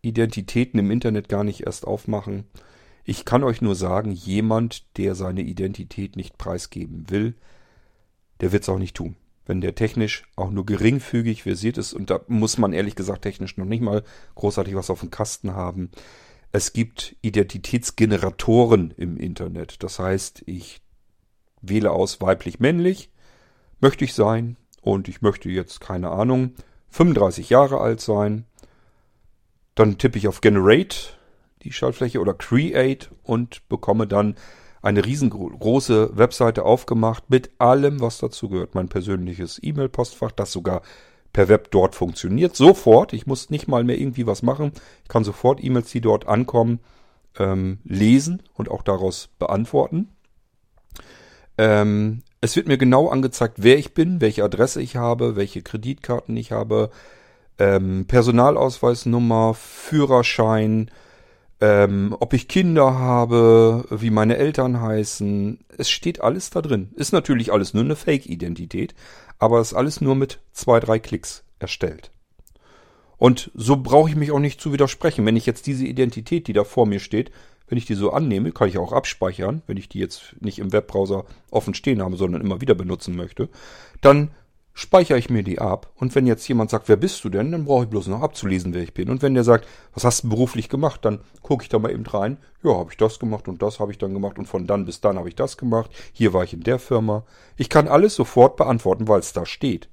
Identitäten im Internet gar nicht erst aufmachen. Ich kann euch nur sagen, jemand, der seine Identität nicht preisgeben will, der wird es auch nicht tun. Wenn der technisch auch nur geringfügig versiert ist, und da muss man ehrlich gesagt technisch noch nicht mal großartig was auf dem Kasten haben, es gibt Identitätsgeneratoren im Internet. Das heißt, ich wähle aus weiblich-männlich, möchte ich sein und ich möchte jetzt, keine Ahnung, 35 Jahre alt sein. Dann tippe ich auf Generate, die Schaltfläche, oder Create und bekomme dann eine riesengroße Webseite aufgemacht mit allem, was dazu gehört. Mein persönliches E-Mail-Postfach, das sogar per Web dort funktioniert. Sofort. Ich muss nicht mal mehr irgendwie was machen. Ich kann sofort E-Mails, die dort ankommen, ähm, lesen und auch daraus beantworten. Ähm, es wird mir genau angezeigt, wer ich bin, welche Adresse ich habe, welche Kreditkarten ich habe, ähm, Personalausweisnummer, Führerschein, ähm, ob ich Kinder habe, wie meine Eltern heißen. Es steht alles da drin. Ist natürlich alles nur eine Fake-Identität, aber ist alles nur mit zwei, drei Klicks erstellt. Und so brauche ich mich auch nicht zu widersprechen. Wenn ich jetzt diese Identität, die da vor mir steht, wenn ich die so annehme, kann ich auch abspeichern, wenn ich die jetzt nicht im Webbrowser offen stehen habe, sondern immer wieder benutzen möchte, dann speichere ich mir die ab. Und wenn jetzt jemand sagt, wer bist du denn, dann brauche ich bloß noch abzulesen, wer ich bin. Und wenn der sagt, was hast du beruflich gemacht, dann gucke ich da mal eben rein. Ja, habe ich das gemacht und das habe ich dann gemacht und von dann bis dann habe ich das gemacht. Hier war ich in der Firma. Ich kann alles sofort beantworten, weil es da steht.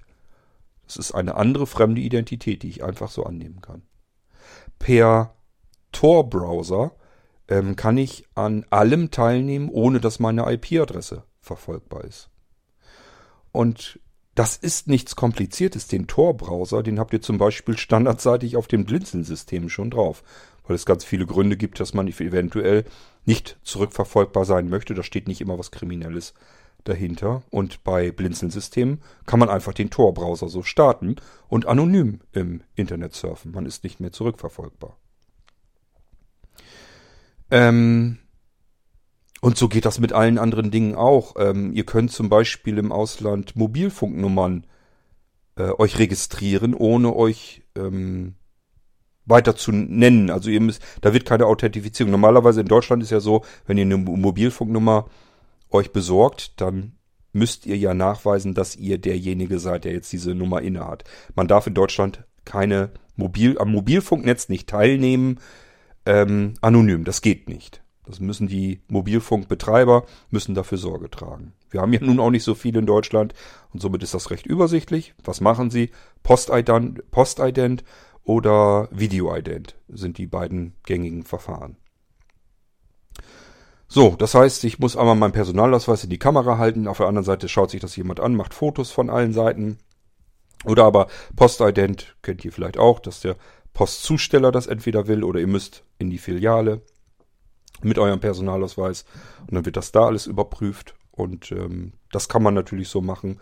Es ist eine andere fremde Identität, die ich einfach so annehmen kann. Per Tor-Browser ähm, kann ich an allem teilnehmen, ohne dass meine IP-Adresse verfolgbar ist. Und das ist nichts Kompliziertes. Den Tor-Browser, den habt ihr zum Beispiel standardseitig auf dem Blinzeln-System schon drauf. Weil es ganz viele Gründe gibt, dass man eventuell nicht zurückverfolgbar sein möchte. Da steht nicht immer was Kriminelles dahinter. Und bei Blinzeln-Systemen kann man einfach den Tor-Browser so starten und anonym im Internet surfen. Man ist nicht mehr zurückverfolgbar. Ähm, und so geht das mit allen anderen Dingen auch. Ähm, ihr könnt zum Beispiel im Ausland Mobilfunknummern äh, euch registrieren, ohne euch ähm, weiter zu nennen. Also ihr müsst, da wird keine Authentifizierung. Normalerweise in Deutschland ist ja so, wenn ihr eine Mobilfunknummer euch besorgt, dann müsst ihr ja nachweisen, dass ihr derjenige seid, der jetzt diese Nummer innehat. Man darf in Deutschland keine Mobil, am Mobilfunknetz nicht teilnehmen, ähm, anonym. Das geht nicht. Das müssen die Mobilfunkbetreiber, müssen dafür Sorge tragen. Wir haben ja nun auch nicht so viel in Deutschland und somit ist das recht übersichtlich. Was machen sie? Postident, Postident oder Videoident sind die beiden gängigen Verfahren. So, das heißt, ich muss einmal meinen Personalausweis in die Kamera halten, auf der anderen Seite schaut sich das jemand an, macht Fotos von allen Seiten. Oder aber Postident kennt ihr vielleicht auch, dass der Postzusteller das entweder will oder ihr müsst in die Filiale mit eurem Personalausweis und dann wird das da alles überprüft und ähm, das kann man natürlich so machen.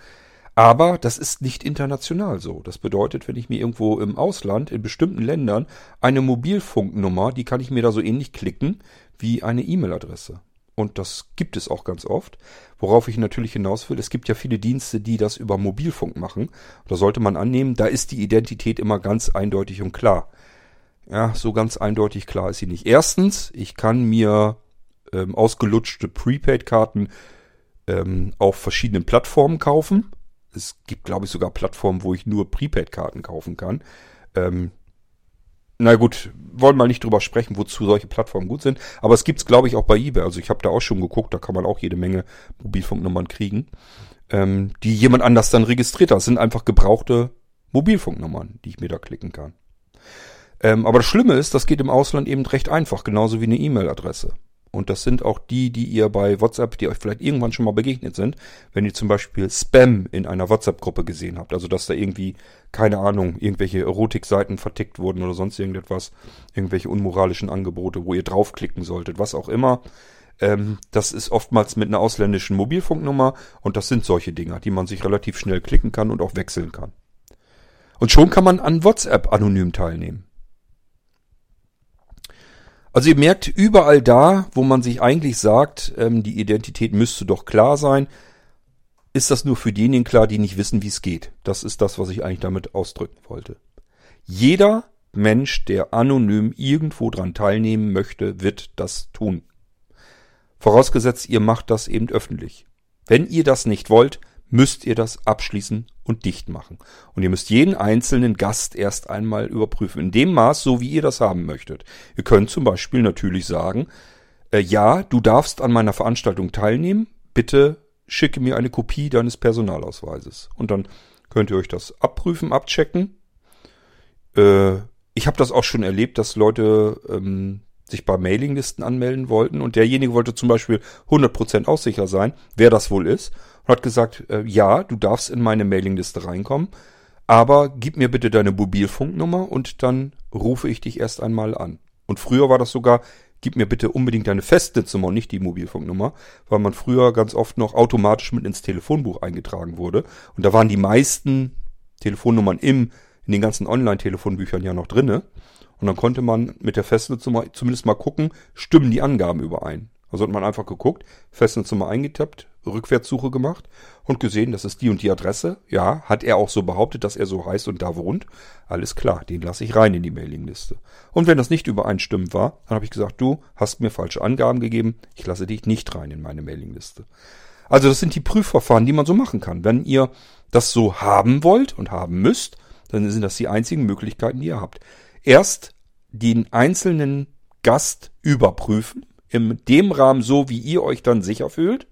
Aber das ist nicht international so. Das bedeutet, wenn ich mir irgendwo im Ausland, in bestimmten Ländern, eine Mobilfunknummer, die kann ich mir da so ähnlich klicken wie eine E-Mail-Adresse. Und das gibt es auch ganz oft. Worauf ich natürlich hinaus will, es gibt ja viele Dienste, die das über Mobilfunk machen. Da sollte man annehmen, da ist die Identität immer ganz eindeutig und klar. Ja, so ganz eindeutig klar ist sie nicht. Erstens, ich kann mir ähm, ausgelutschte Prepaid-Karten ähm, auf verschiedenen Plattformen kaufen. Es gibt, glaube ich, sogar Plattformen, wo ich nur Prepaid-Karten kaufen kann. Ähm, na gut, wollen mal nicht drüber sprechen, wozu solche Plattformen gut sind. Aber es gibt's, glaube ich, auch bei eBay. Also ich habe da auch schon geguckt, da kann man auch jede Menge Mobilfunknummern kriegen, ähm, die jemand anders dann registriert hat. Das sind einfach gebrauchte Mobilfunknummern, die ich mir da klicken kann. Ähm, aber das Schlimme ist, das geht im Ausland eben recht einfach, genauso wie eine E-Mail-Adresse. Und das sind auch die, die ihr bei WhatsApp, die euch vielleicht irgendwann schon mal begegnet sind, wenn ihr zum Beispiel Spam in einer WhatsApp-Gruppe gesehen habt. Also dass da irgendwie, keine Ahnung, irgendwelche Erotikseiten vertickt wurden oder sonst irgendetwas, irgendwelche unmoralischen Angebote, wo ihr draufklicken solltet, was auch immer. Ähm, das ist oftmals mit einer ausländischen Mobilfunknummer und das sind solche Dinger, die man sich relativ schnell klicken kann und auch wechseln kann. Und schon kann man an WhatsApp anonym teilnehmen. Also ihr merkt, überall da, wo man sich eigentlich sagt, ähm, die Identität müsste doch klar sein, ist das nur für diejenigen klar, die nicht wissen, wie es geht. Das ist das, was ich eigentlich damit ausdrücken wollte. Jeder Mensch, der anonym irgendwo dran teilnehmen möchte, wird das tun. Vorausgesetzt, ihr macht das eben öffentlich. Wenn ihr das nicht wollt, müsst ihr das abschließen und dicht machen. Und ihr müsst jeden einzelnen Gast erst einmal überprüfen. In dem Maß, so wie ihr das haben möchtet. Ihr könnt zum Beispiel natürlich sagen, äh, ja, du darfst an meiner Veranstaltung teilnehmen. Bitte schicke mir eine Kopie deines Personalausweises. Und dann könnt ihr euch das abprüfen, abchecken. Äh, ich habe das auch schon erlebt, dass Leute ähm, sich bei Mailinglisten anmelden wollten und derjenige wollte zum Beispiel 100% aussicher sein, wer das wohl ist und hat gesagt, äh, ja, du darfst in meine Mailingliste reinkommen, aber gib mir bitte deine Mobilfunknummer und dann rufe ich dich erst einmal an. Und früher war das sogar, gib mir bitte unbedingt deine Festnetznummer und nicht die Mobilfunknummer, weil man früher ganz oft noch automatisch mit ins Telefonbuch eingetragen wurde. Und da waren die meisten Telefonnummern im, in den ganzen Online-Telefonbüchern ja noch drinne. Und dann konnte man mit der Festnetznummer zumindest mal gucken, stimmen die Angaben überein. Also hat man einfach geguckt, Festnetznummer eingetippt, Rückwärtssuche gemacht und gesehen, das ist die und die Adresse. Ja, hat er auch so behauptet, dass er so heißt und da wohnt. Alles klar, den lasse ich rein in die Mailingliste. Und wenn das nicht übereinstimmend war, dann habe ich gesagt, du hast mir falsche Angaben gegeben, ich lasse dich nicht rein in meine Mailingliste. Also das sind die Prüfverfahren, die man so machen kann. Wenn ihr das so haben wollt und haben müsst, dann sind das die einzigen Möglichkeiten, die ihr habt. Erst den einzelnen Gast überprüfen, in dem Rahmen so, wie ihr euch dann sicher fühlt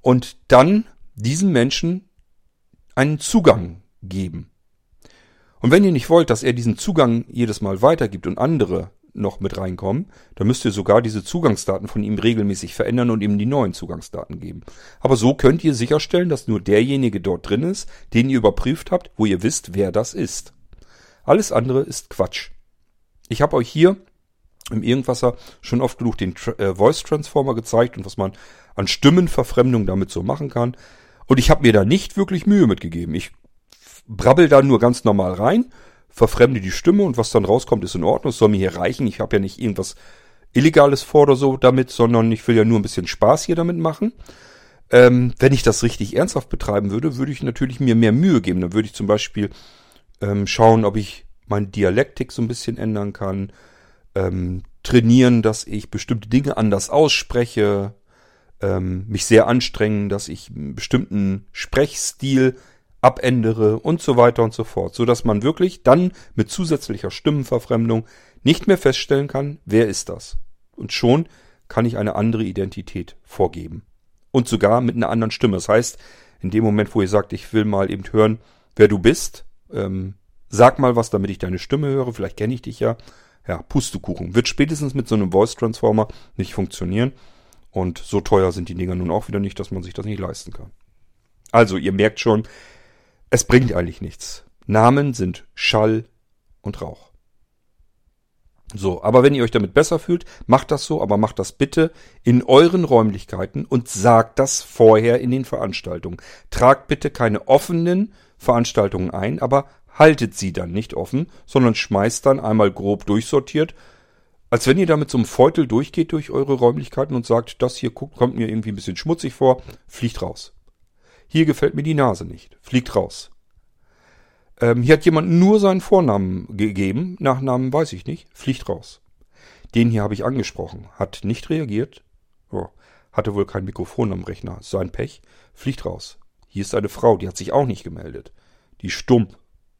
und dann diesem Menschen einen Zugang geben. Und wenn ihr nicht wollt, dass er diesen Zugang jedes Mal weitergibt und andere noch mit reinkommen, dann müsst ihr sogar diese Zugangsdaten von ihm regelmäßig verändern und ihm die neuen Zugangsdaten geben. Aber so könnt ihr sicherstellen, dass nur derjenige dort drin ist, den ihr überprüft habt, wo ihr wisst, wer das ist. Alles andere ist Quatsch. Ich habe euch hier im Irgendwasser schon oft genug den äh, Voice Transformer gezeigt und was man an Stimmenverfremdung damit so machen kann. Und ich habe mir da nicht wirklich Mühe mitgegeben. Ich brabbel da nur ganz normal rein, verfremde die Stimme und was dann rauskommt, ist in Ordnung. Es soll mir hier reichen. Ich habe ja nicht irgendwas Illegales vor oder so damit, sondern ich will ja nur ein bisschen Spaß hier damit machen. Ähm, wenn ich das richtig ernsthaft betreiben würde, würde ich natürlich mir mehr Mühe geben. Dann würde ich zum Beispiel ähm, schauen, ob ich meine Dialektik so ein bisschen ändern kann, ähm, trainieren, dass ich bestimmte Dinge anders ausspreche, ähm, mich sehr anstrengen, dass ich einen bestimmten Sprechstil abändere und so weiter und so fort, so dass man wirklich dann mit zusätzlicher Stimmenverfremdung nicht mehr feststellen kann, wer ist das. Und schon kann ich eine andere Identität vorgeben. Und sogar mit einer anderen Stimme. Das heißt, in dem Moment, wo ihr sagt, ich will mal eben hören, wer du bist, ähm, sag mal was, damit ich deine Stimme höre, vielleicht kenne ich dich ja. Ja, Pustekuchen. Wird spätestens mit so einem Voice Transformer nicht funktionieren. Und so teuer sind die Dinger nun auch wieder nicht, dass man sich das nicht leisten kann. Also, ihr merkt schon, es bringt eigentlich nichts. Namen sind Schall und Rauch. So, aber wenn ihr euch damit besser fühlt, macht das so, aber macht das bitte in euren Räumlichkeiten und sagt das vorher in den Veranstaltungen. Tragt bitte keine offenen Veranstaltungen ein, aber haltet sie dann nicht offen, sondern schmeißt dann einmal grob durchsortiert, als wenn ihr da mit so einem Feutel durchgeht durch eure Räumlichkeiten und sagt, das hier kommt mir irgendwie ein bisschen schmutzig vor, fliegt raus. Hier gefällt mir die Nase nicht, fliegt raus. Ähm, hier hat jemand nur seinen Vornamen gegeben, Nachnamen weiß ich nicht, fliegt raus. Den hier habe ich angesprochen, hat nicht reagiert, oh, hatte wohl kein Mikrofon am Rechner, sein Pech, fliegt raus. Hier ist eine Frau, die hat sich auch nicht gemeldet. Die stumm,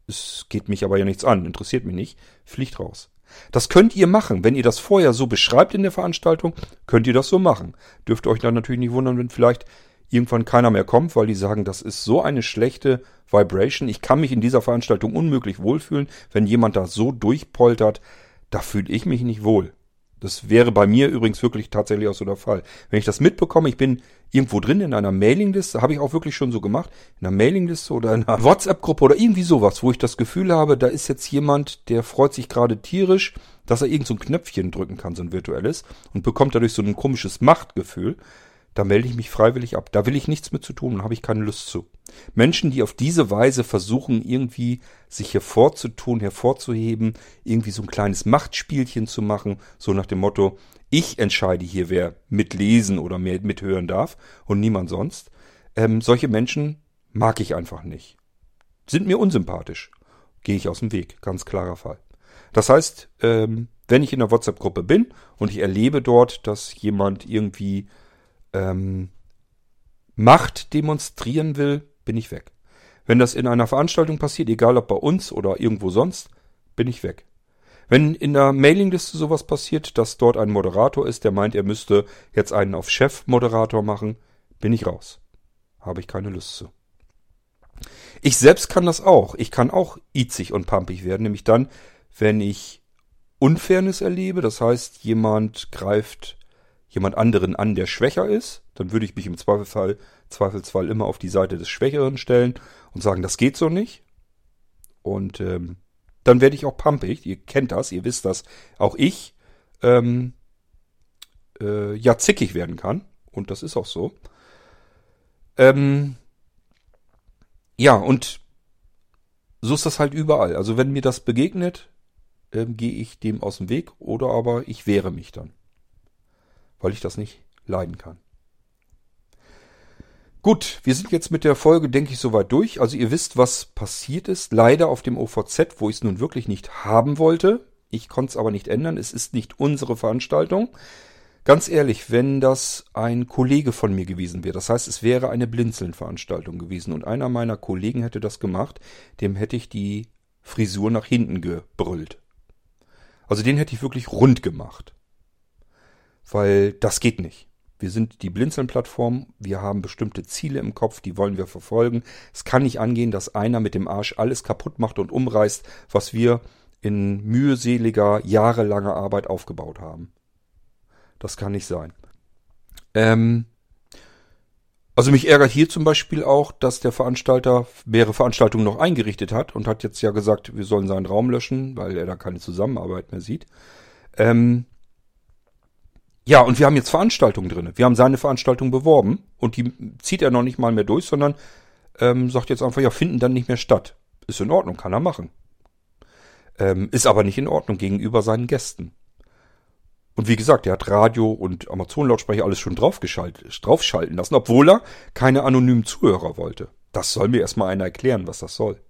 es geht mich aber ja nichts an, interessiert mich nicht, fliegt raus. Das könnt ihr machen. Wenn ihr das vorher so beschreibt in der Veranstaltung, könnt ihr das so machen. Dürft euch dann natürlich nicht wundern, wenn vielleicht irgendwann keiner mehr kommt, weil die sagen, das ist so eine schlechte Vibration. Ich kann mich in dieser Veranstaltung unmöglich wohlfühlen, wenn jemand da so durchpoltert. Da fühle ich mich nicht wohl. Das wäre bei mir übrigens wirklich tatsächlich auch so der Fall. Wenn ich das mitbekomme, ich bin irgendwo drin in einer Mailingliste, habe ich auch wirklich schon so gemacht, in einer Mailingliste oder in einer <laughs> WhatsApp-Gruppe oder irgendwie sowas, wo ich das Gefühl habe, da ist jetzt jemand, der freut sich gerade tierisch, dass er irgend so ein Knöpfchen drücken kann, so ein virtuelles, und bekommt dadurch so ein komisches Machtgefühl da melde ich mich freiwillig ab. Da will ich nichts mit zu tun habe ich keine Lust zu. Menschen, die auf diese Weise versuchen, irgendwie sich hervorzutun, hervorzuheben, irgendwie so ein kleines Machtspielchen zu machen, so nach dem Motto, ich entscheide hier, wer mitlesen oder mehr mithören darf und niemand sonst. Ähm, solche Menschen mag ich einfach nicht. Sind mir unsympathisch. Gehe ich aus dem Weg. Ganz klarer Fall. Das heißt, ähm, wenn ich in der WhatsApp-Gruppe bin und ich erlebe dort, dass jemand irgendwie ähm, Macht demonstrieren will, bin ich weg. Wenn das in einer Veranstaltung passiert, egal ob bei uns oder irgendwo sonst, bin ich weg. Wenn in der Mailingliste sowas passiert, dass dort ein Moderator ist, der meint, er müsste jetzt einen auf Chef-Moderator machen, bin ich raus. Habe ich keine Lust zu. Ich selbst kann das auch. Ich kann auch itzig und pampig werden, nämlich dann, wenn ich Unfairness erlebe. Das heißt, jemand greift jemand anderen an, der schwächer ist, dann würde ich mich im Zweifelsfall, Zweifelsfall immer auf die Seite des Schwächeren stellen und sagen, das geht so nicht. Und ähm, dann werde ich auch pumpig. Ihr kennt das, ihr wisst das. Auch ich ähm, äh, ja zickig werden kann. Und das ist auch so. Ähm, ja, und so ist das halt überall. Also wenn mir das begegnet, ähm, gehe ich dem aus dem Weg oder aber ich wehre mich dann weil ich das nicht leiden kann. Gut, wir sind jetzt mit der Folge, denke ich, soweit durch. Also ihr wisst, was passiert ist. Leider auf dem OVZ, wo ich es nun wirklich nicht haben wollte. Ich konnte es aber nicht ändern. Es ist nicht unsere Veranstaltung. Ganz ehrlich, wenn das ein Kollege von mir gewesen wäre, das heißt, es wäre eine Blinzeln-Veranstaltung gewesen und einer meiner Kollegen hätte das gemacht, dem hätte ich die Frisur nach hinten gebrüllt. Also den hätte ich wirklich rund gemacht weil das geht nicht. Wir sind die Blinzeln-Plattform, wir haben bestimmte Ziele im Kopf, die wollen wir verfolgen. Es kann nicht angehen, dass einer mit dem Arsch alles kaputt macht und umreißt, was wir in mühseliger, jahrelanger Arbeit aufgebaut haben. Das kann nicht sein. Ähm, also mich ärgert hier zum Beispiel auch, dass der Veranstalter mehrere Veranstaltungen noch eingerichtet hat und hat jetzt ja gesagt, wir sollen seinen Raum löschen, weil er da keine Zusammenarbeit mehr sieht. Ähm, ja, und wir haben jetzt Veranstaltungen drin. Wir haben seine Veranstaltung beworben und die zieht er noch nicht mal mehr durch, sondern ähm, sagt jetzt einfach, ja, finden dann nicht mehr statt. Ist in Ordnung, kann er machen. Ähm, ist aber nicht in Ordnung gegenüber seinen Gästen. Und wie gesagt, er hat Radio und Amazon-Lautsprecher alles schon draufschalten lassen, obwohl er keine anonymen Zuhörer wollte. Das soll mir erstmal einer erklären, was das soll.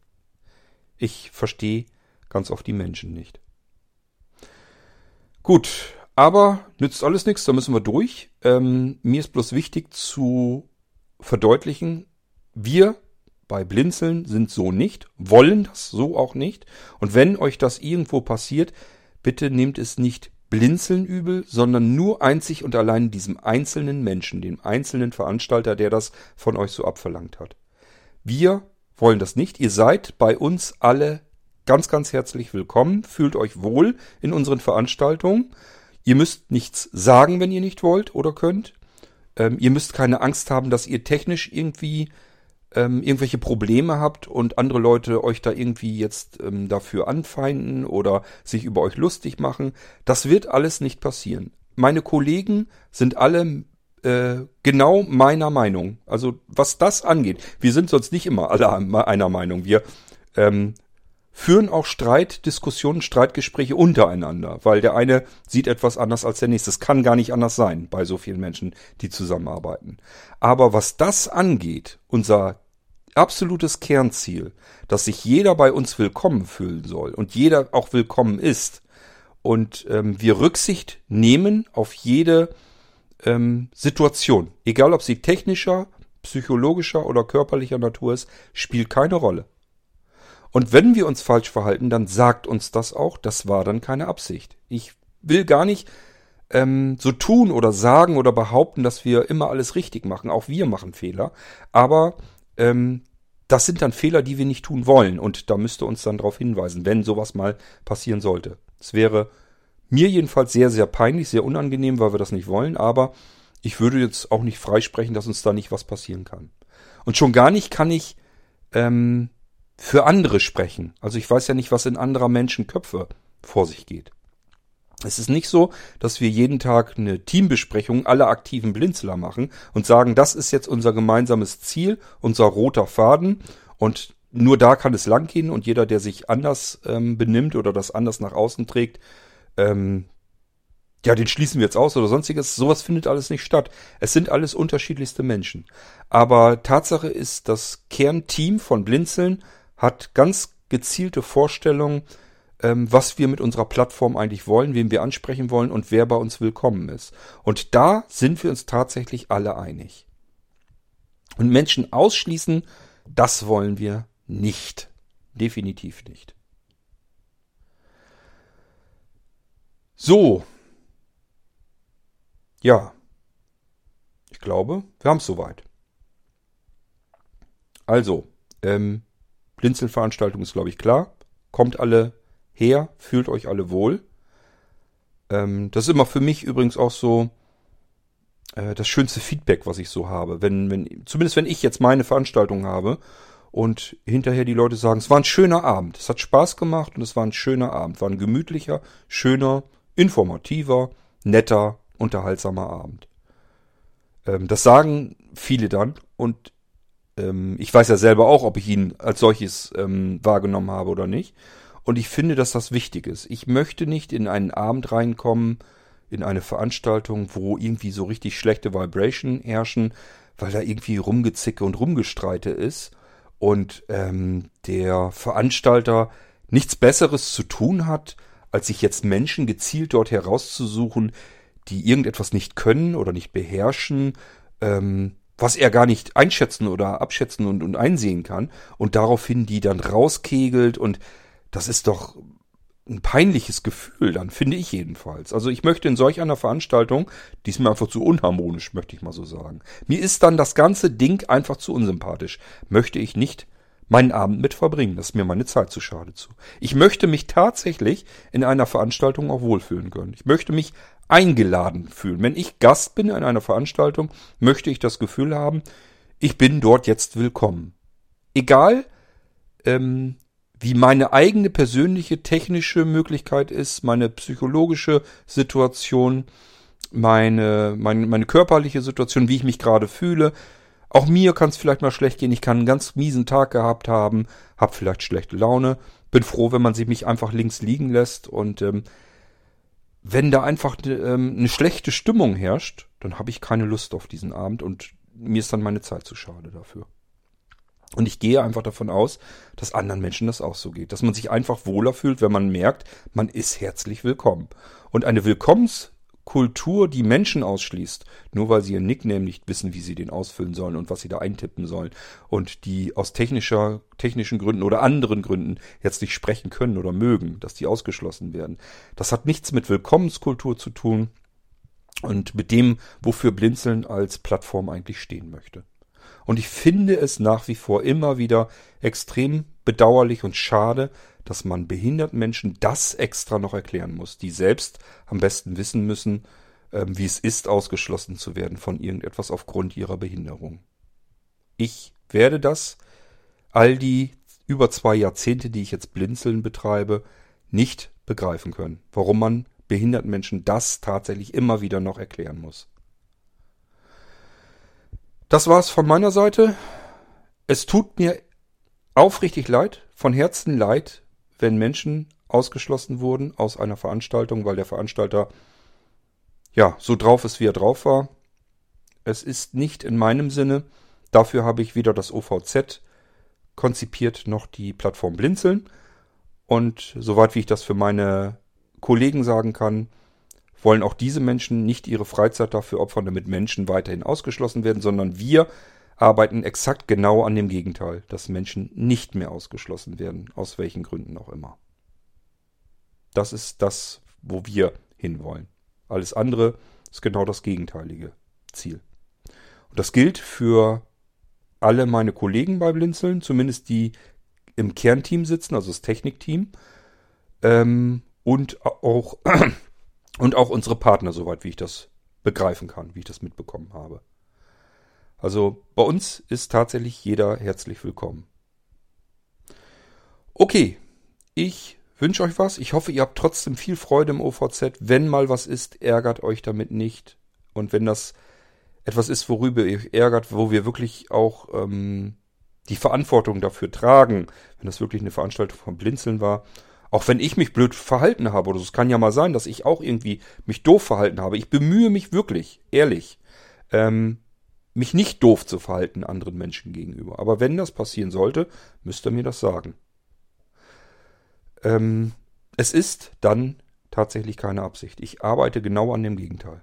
Ich verstehe ganz oft die Menschen nicht. Gut, aber nützt alles nichts, da müssen wir durch. Ähm, mir ist bloß wichtig zu verdeutlichen, wir bei Blinzeln sind so nicht, wollen das so auch nicht. Und wenn euch das irgendwo passiert, bitte nehmt es nicht blinzeln übel, sondern nur einzig und allein diesem einzelnen Menschen, dem einzelnen Veranstalter, der das von euch so abverlangt hat. Wir wollen das nicht. Ihr seid bei uns alle ganz, ganz herzlich willkommen. Fühlt euch wohl in unseren Veranstaltungen. Ihr müsst nichts sagen, wenn ihr nicht wollt oder könnt. Ähm, ihr müsst keine Angst haben, dass ihr technisch irgendwie ähm, irgendwelche Probleme habt und andere Leute euch da irgendwie jetzt ähm, dafür anfeinden oder sich über euch lustig machen. Das wird alles nicht passieren. Meine Kollegen sind alle äh, genau meiner Meinung. Also was das angeht, wir sind sonst nicht immer alle einer Meinung. Wir ähm, führen auch Streit, Diskussionen, Streitgespräche untereinander, weil der eine sieht etwas anders als der nächste. Das kann gar nicht anders sein bei so vielen Menschen, die zusammenarbeiten. Aber was das angeht, unser absolutes Kernziel, dass sich jeder bei uns willkommen fühlen soll und jeder auch willkommen ist und ähm, wir Rücksicht nehmen auf jede ähm, Situation, egal ob sie technischer, psychologischer oder körperlicher Natur ist, spielt keine Rolle. Und wenn wir uns falsch verhalten, dann sagt uns das auch, das war dann keine Absicht. Ich will gar nicht ähm, so tun oder sagen oder behaupten, dass wir immer alles richtig machen. Auch wir machen Fehler. Aber ähm, das sind dann Fehler, die wir nicht tun wollen. Und da müsste uns dann darauf hinweisen, wenn sowas mal passieren sollte. Es wäre mir jedenfalls sehr, sehr peinlich, sehr unangenehm, weil wir das nicht wollen. Aber ich würde jetzt auch nicht freisprechen, dass uns da nicht was passieren kann. Und schon gar nicht kann ich ähm, für andere sprechen. Also ich weiß ja nicht, was in anderer Menschen Köpfe vor sich geht. Es ist nicht so, dass wir jeden Tag eine Teambesprechung aller aktiven Blinzler machen und sagen, das ist jetzt unser gemeinsames Ziel, unser roter Faden und nur da kann es langgehen und jeder, der sich anders ähm, benimmt oder das anders nach außen trägt, ähm, ja, den schließen wir jetzt aus oder sonstiges. Sowas findet alles nicht statt. Es sind alles unterschiedlichste Menschen. Aber Tatsache ist, das Kernteam von Blinzeln hat ganz gezielte Vorstellungen, ähm, was wir mit unserer Plattform eigentlich wollen, wen wir ansprechen wollen und wer bei uns willkommen ist. Und da sind wir uns tatsächlich alle einig. Und Menschen ausschließen, das wollen wir nicht. Definitiv nicht. So. Ja. Ich glaube, wir haben es soweit. Also, ähm, Blinzelveranstaltung ist, glaube ich, klar. Kommt alle her, fühlt euch alle wohl. Ähm, das ist immer für mich übrigens auch so äh, das schönste Feedback, was ich so habe. Wenn, wenn, zumindest wenn ich jetzt meine Veranstaltung habe und hinterher die Leute sagen, es war ein schöner Abend, es hat Spaß gemacht und es war ein schöner Abend, war ein gemütlicher, schöner, informativer, netter, unterhaltsamer Abend. Ähm, das sagen viele dann und ähm, ich weiß ja selber auch, ob ich ihn als solches ähm, wahrgenommen habe oder nicht. Und ich finde, dass das wichtig ist. Ich möchte nicht in einen Abend reinkommen, in eine Veranstaltung, wo irgendwie so richtig schlechte Vibration herrschen, weil da irgendwie rumgezicke und rumgestreite ist und ähm, der Veranstalter nichts Besseres zu tun hat, als sich jetzt Menschen gezielt dort herauszusuchen, die irgendetwas nicht können oder nicht beherrschen, ähm, was er gar nicht einschätzen oder abschätzen und, und einsehen kann und daraufhin die dann rauskegelt und das ist doch ein peinliches Gefühl, dann finde ich jedenfalls. Also ich möchte in solch einer Veranstaltung, die ist mir einfach zu unharmonisch, möchte ich mal so sagen. Mir ist dann das ganze Ding einfach zu unsympathisch. Möchte ich nicht meinen Abend mit verbringen. Das ist mir meine Zeit zu schade zu. Ich möchte mich tatsächlich in einer Veranstaltung auch wohlfühlen können. Ich möchte mich eingeladen fühlen. Wenn ich Gast bin in einer Veranstaltung, möchte ich das Gefühl haben, ich bin dort jetzt willkommen. Egal, ähm, wie meine eigene persönliche technische Möglichkeit ist, meine psychologische Situation, meine, meine, meine körperliche Situation, wie ich mich gerade fühle. Auch mir kann es vielleicht mal schlecht gehen. Ich kann einen ganz miesen Tag gehabt haben, habe vielleicht schlechte Laune. Bin froh, wenn man sich mich einfach links liegen lässt. Und ähm, wenn da einfach ähm, eine schlechte Stimmung herrscht, dann habe ich keine Lust auf diesen Abend und mir ist dann meine Zeit zu schade dafür. Und ich gehe einfach davon aus, dass anderen Menschen das auch so geht. Dass man sich einfach wohler fühlt, wenn man merkt, man ist herzlich willkommen. Und eine Willkommenskultur, die Menschen ausschließt, nur weil sie ihren Nickname nicht wissen, wie sie den ausfüllen sollen und was sie da eintippen sollen. Und die aus technischer, technischen Gründen oder anderen Gründen jetzt nicht sprechen können oder mögen, dass die ausgeschlossen werden. Das hat nichts mit Willkommenskultur zu tun und mit dem, wofür Blinzeln als Plattform eigentlich stehen möchte. Und ich finde es nach wie vor immer wieder extrem bedauerlich und schade, dass man behinderten Menschen das extra noch erklären muss, die selbst am besten wissen müssen, ähm, wie es ist, ausgeschlossen zu werden von irgendetwas aufgrund ihrer Behinderung. Ich werde das all die über zwei Jahrzehnte, die ich jetzt Blinzeln betreibe, nicht begreifen können, warum man behinderten Menschen das tatsächlich immer wieder noch erklären muss. Das war's von meiner Seite. Es tut mir aufrichtig leid, von Herzen leid, wenn Menschen ausgeschlossen wurden aus einer Veranstaltung, weil der Veranstalter ja so drauf ist, wie er drauf war. Es ist nicht in meinem Sinne. Dafür habe ich weder das OVZ konzipiert noch die Plattform Blinzeln. Und soweit wie ich das für meine Kollegen sagen kann, wollen auch diese Menschen nicht ihre Freizeit dafür opfern, damit Menschen weiterhin ausgeschlossen werden, sondern wir arbeiten exakt genau an dem Gegenteil, dass Menschen nicht mehr ausgeschlossen werden, aus welchen Gründen auch immer. Das ist das, wo wir hinwollen. Alles andere ist genau das gegenteilige Ziel. Und das gilt für alle meine Kollegen bei Blinzeln, zumindest die im Kernteam sitzen, also das Technikteam, ähm, und auch <clears throat> und auch unsere Partner, soweit wie ich das begreifen kann, wie ich das mitbekommen habe. Also bei uns ist tatsächlich jeder herzlich willkommen. Okay, ich wünsche euch was. Ich hoffe, ihr habt trotzdem viel Freude im OVZ. Wenn mal was ist, ärgert euch damit nicht. Und wenn das etwas ist, worüber ihr ärgert, wo wir wirklich auch ähm, die Verantwortung dafür tragen, wenn das wirklich eine Veranstaltung von Blinzeln war, auch wenn ich mich blöd verhalten habe oder. Es kann ja mal sein, dass ich auch irgendwie mich doof verhalten habe. Ich bemühe mich wirklich, ehrlich, ähm, mich nicht doof zu verhalten anderen Menschen gegenüber. Aber wenn das passieren sollte, müsst ihr mir das sagen. Ähm, es ist dann tatsächlich keine Absicht. Ich arbeite genau an dem Gegenteil.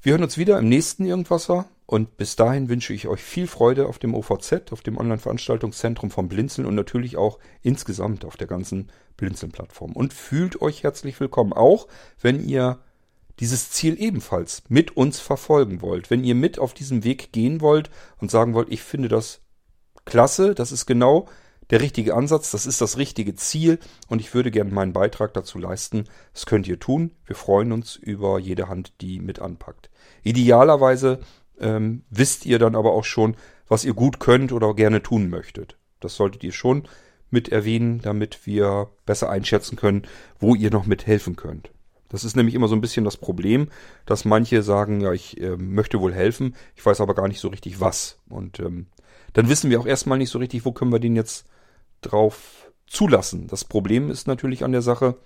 Wir hören uns wieder im nächsten Irgendwasser und bis dahin wünsche ich euch viel Freude auf dem OVZ, auf dem Online-Veranstaltungszentrum vom Blinzeln und natürlich auch insgesamt auf der ganzen Blinzeln-Plattform. Und fühlt euch herzlich willkommen, auch wenn ihr dieses Ziel ebenfalls mit uns verfolgen wollt. Wenn ihr mit auf diesem Weg gehen wollt und sagen wollt, ich finde das klasse, das ist genau der richtige Ansatz, das ist das richtige Ziel und ich würde gerne meinen Beitrag dazu leisten. Das könnt ihr tun. Wir freuen uns über jede Hand, die mit anpackt. Idealerweise ähm, wisst ihr dann aber auch schon, was ihr gut könnt oder gerne tun möchtet. Das solltet ihr schon mit erwähnen, damit wir besser einschätzen können, wo ihr noch mithelfen könnt. Das ist nämlich immer so ein bisschen das Problem, dass manche sagen, ja, ich äh, möchte wohl helfen, ich weiß aber gar nicht so richtig was. Und ähm, dann wissen wir auch erstmal nicht so richtig, wo können wir den jetzt drauf zulassen. Das Problem ist natürlich an der Sache,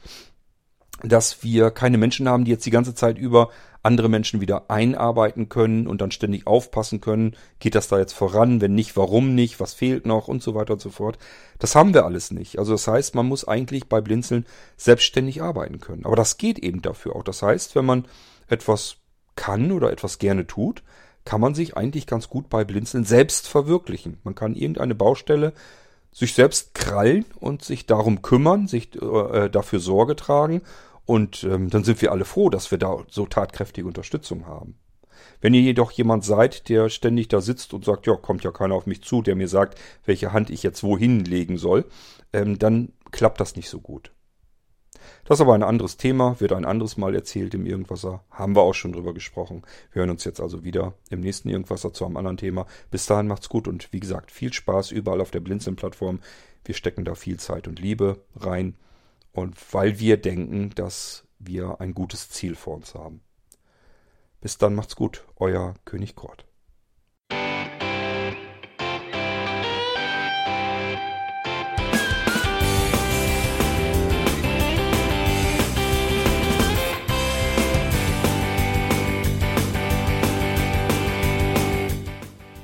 dass wir keine Menschen haben, die jetzt die ganze Zeit über andere Menschen wieder einarbeiten können und dann ständig aufpassen können, geht das da jetzt voran, wenn nicht, warum nicht, was fehlt noch und so weiter und so fort. Das haben wir alles nicht. Also das heißt, man muss eigentlich bei Blinzeln selbstständig arbeiten können. Aber das geht eben dafür auch. Das heißt, wenn man etwas kann oder etwas gerne tut, kann man sich eigentlich ganz gut bei Blinzeln selbst verwirklichen. Man kann irgendeine Baustelle sich selbst krallen und sich darum kümmern, sich äh, dafür Sorge tragen. Und ähm, dann sind wir alle froh, dass wir da so tatkräftige Unterstützung haben. Wenn ihr jedoch jemand seid, der ständig da sitzt und sagt, ja, kommt ja keiner auf mich zu, der mir sagt, welche Hand ich jetzt wohin legen soll, ähm, dann klappt das nicht so gut. Das ist aber ein anderes Thema, wird ein anderes Mal erzählt im Irgendwasser. Haben wir auch schon drüber gesprochen. Wir hören uns jetzt also wieder im nächsten Irgendwasser zu einem anderen Thema. Bis dahin macht's gut und wie gesagt, viel Spaß überall auf der Blinzeln-Plattform. Wir stecken da viel Zeit und Liebe rein. Und weil wir denken, dass wir ein gutes Ziel vor uns haben. Bis dann macht's gut, euer König Kort.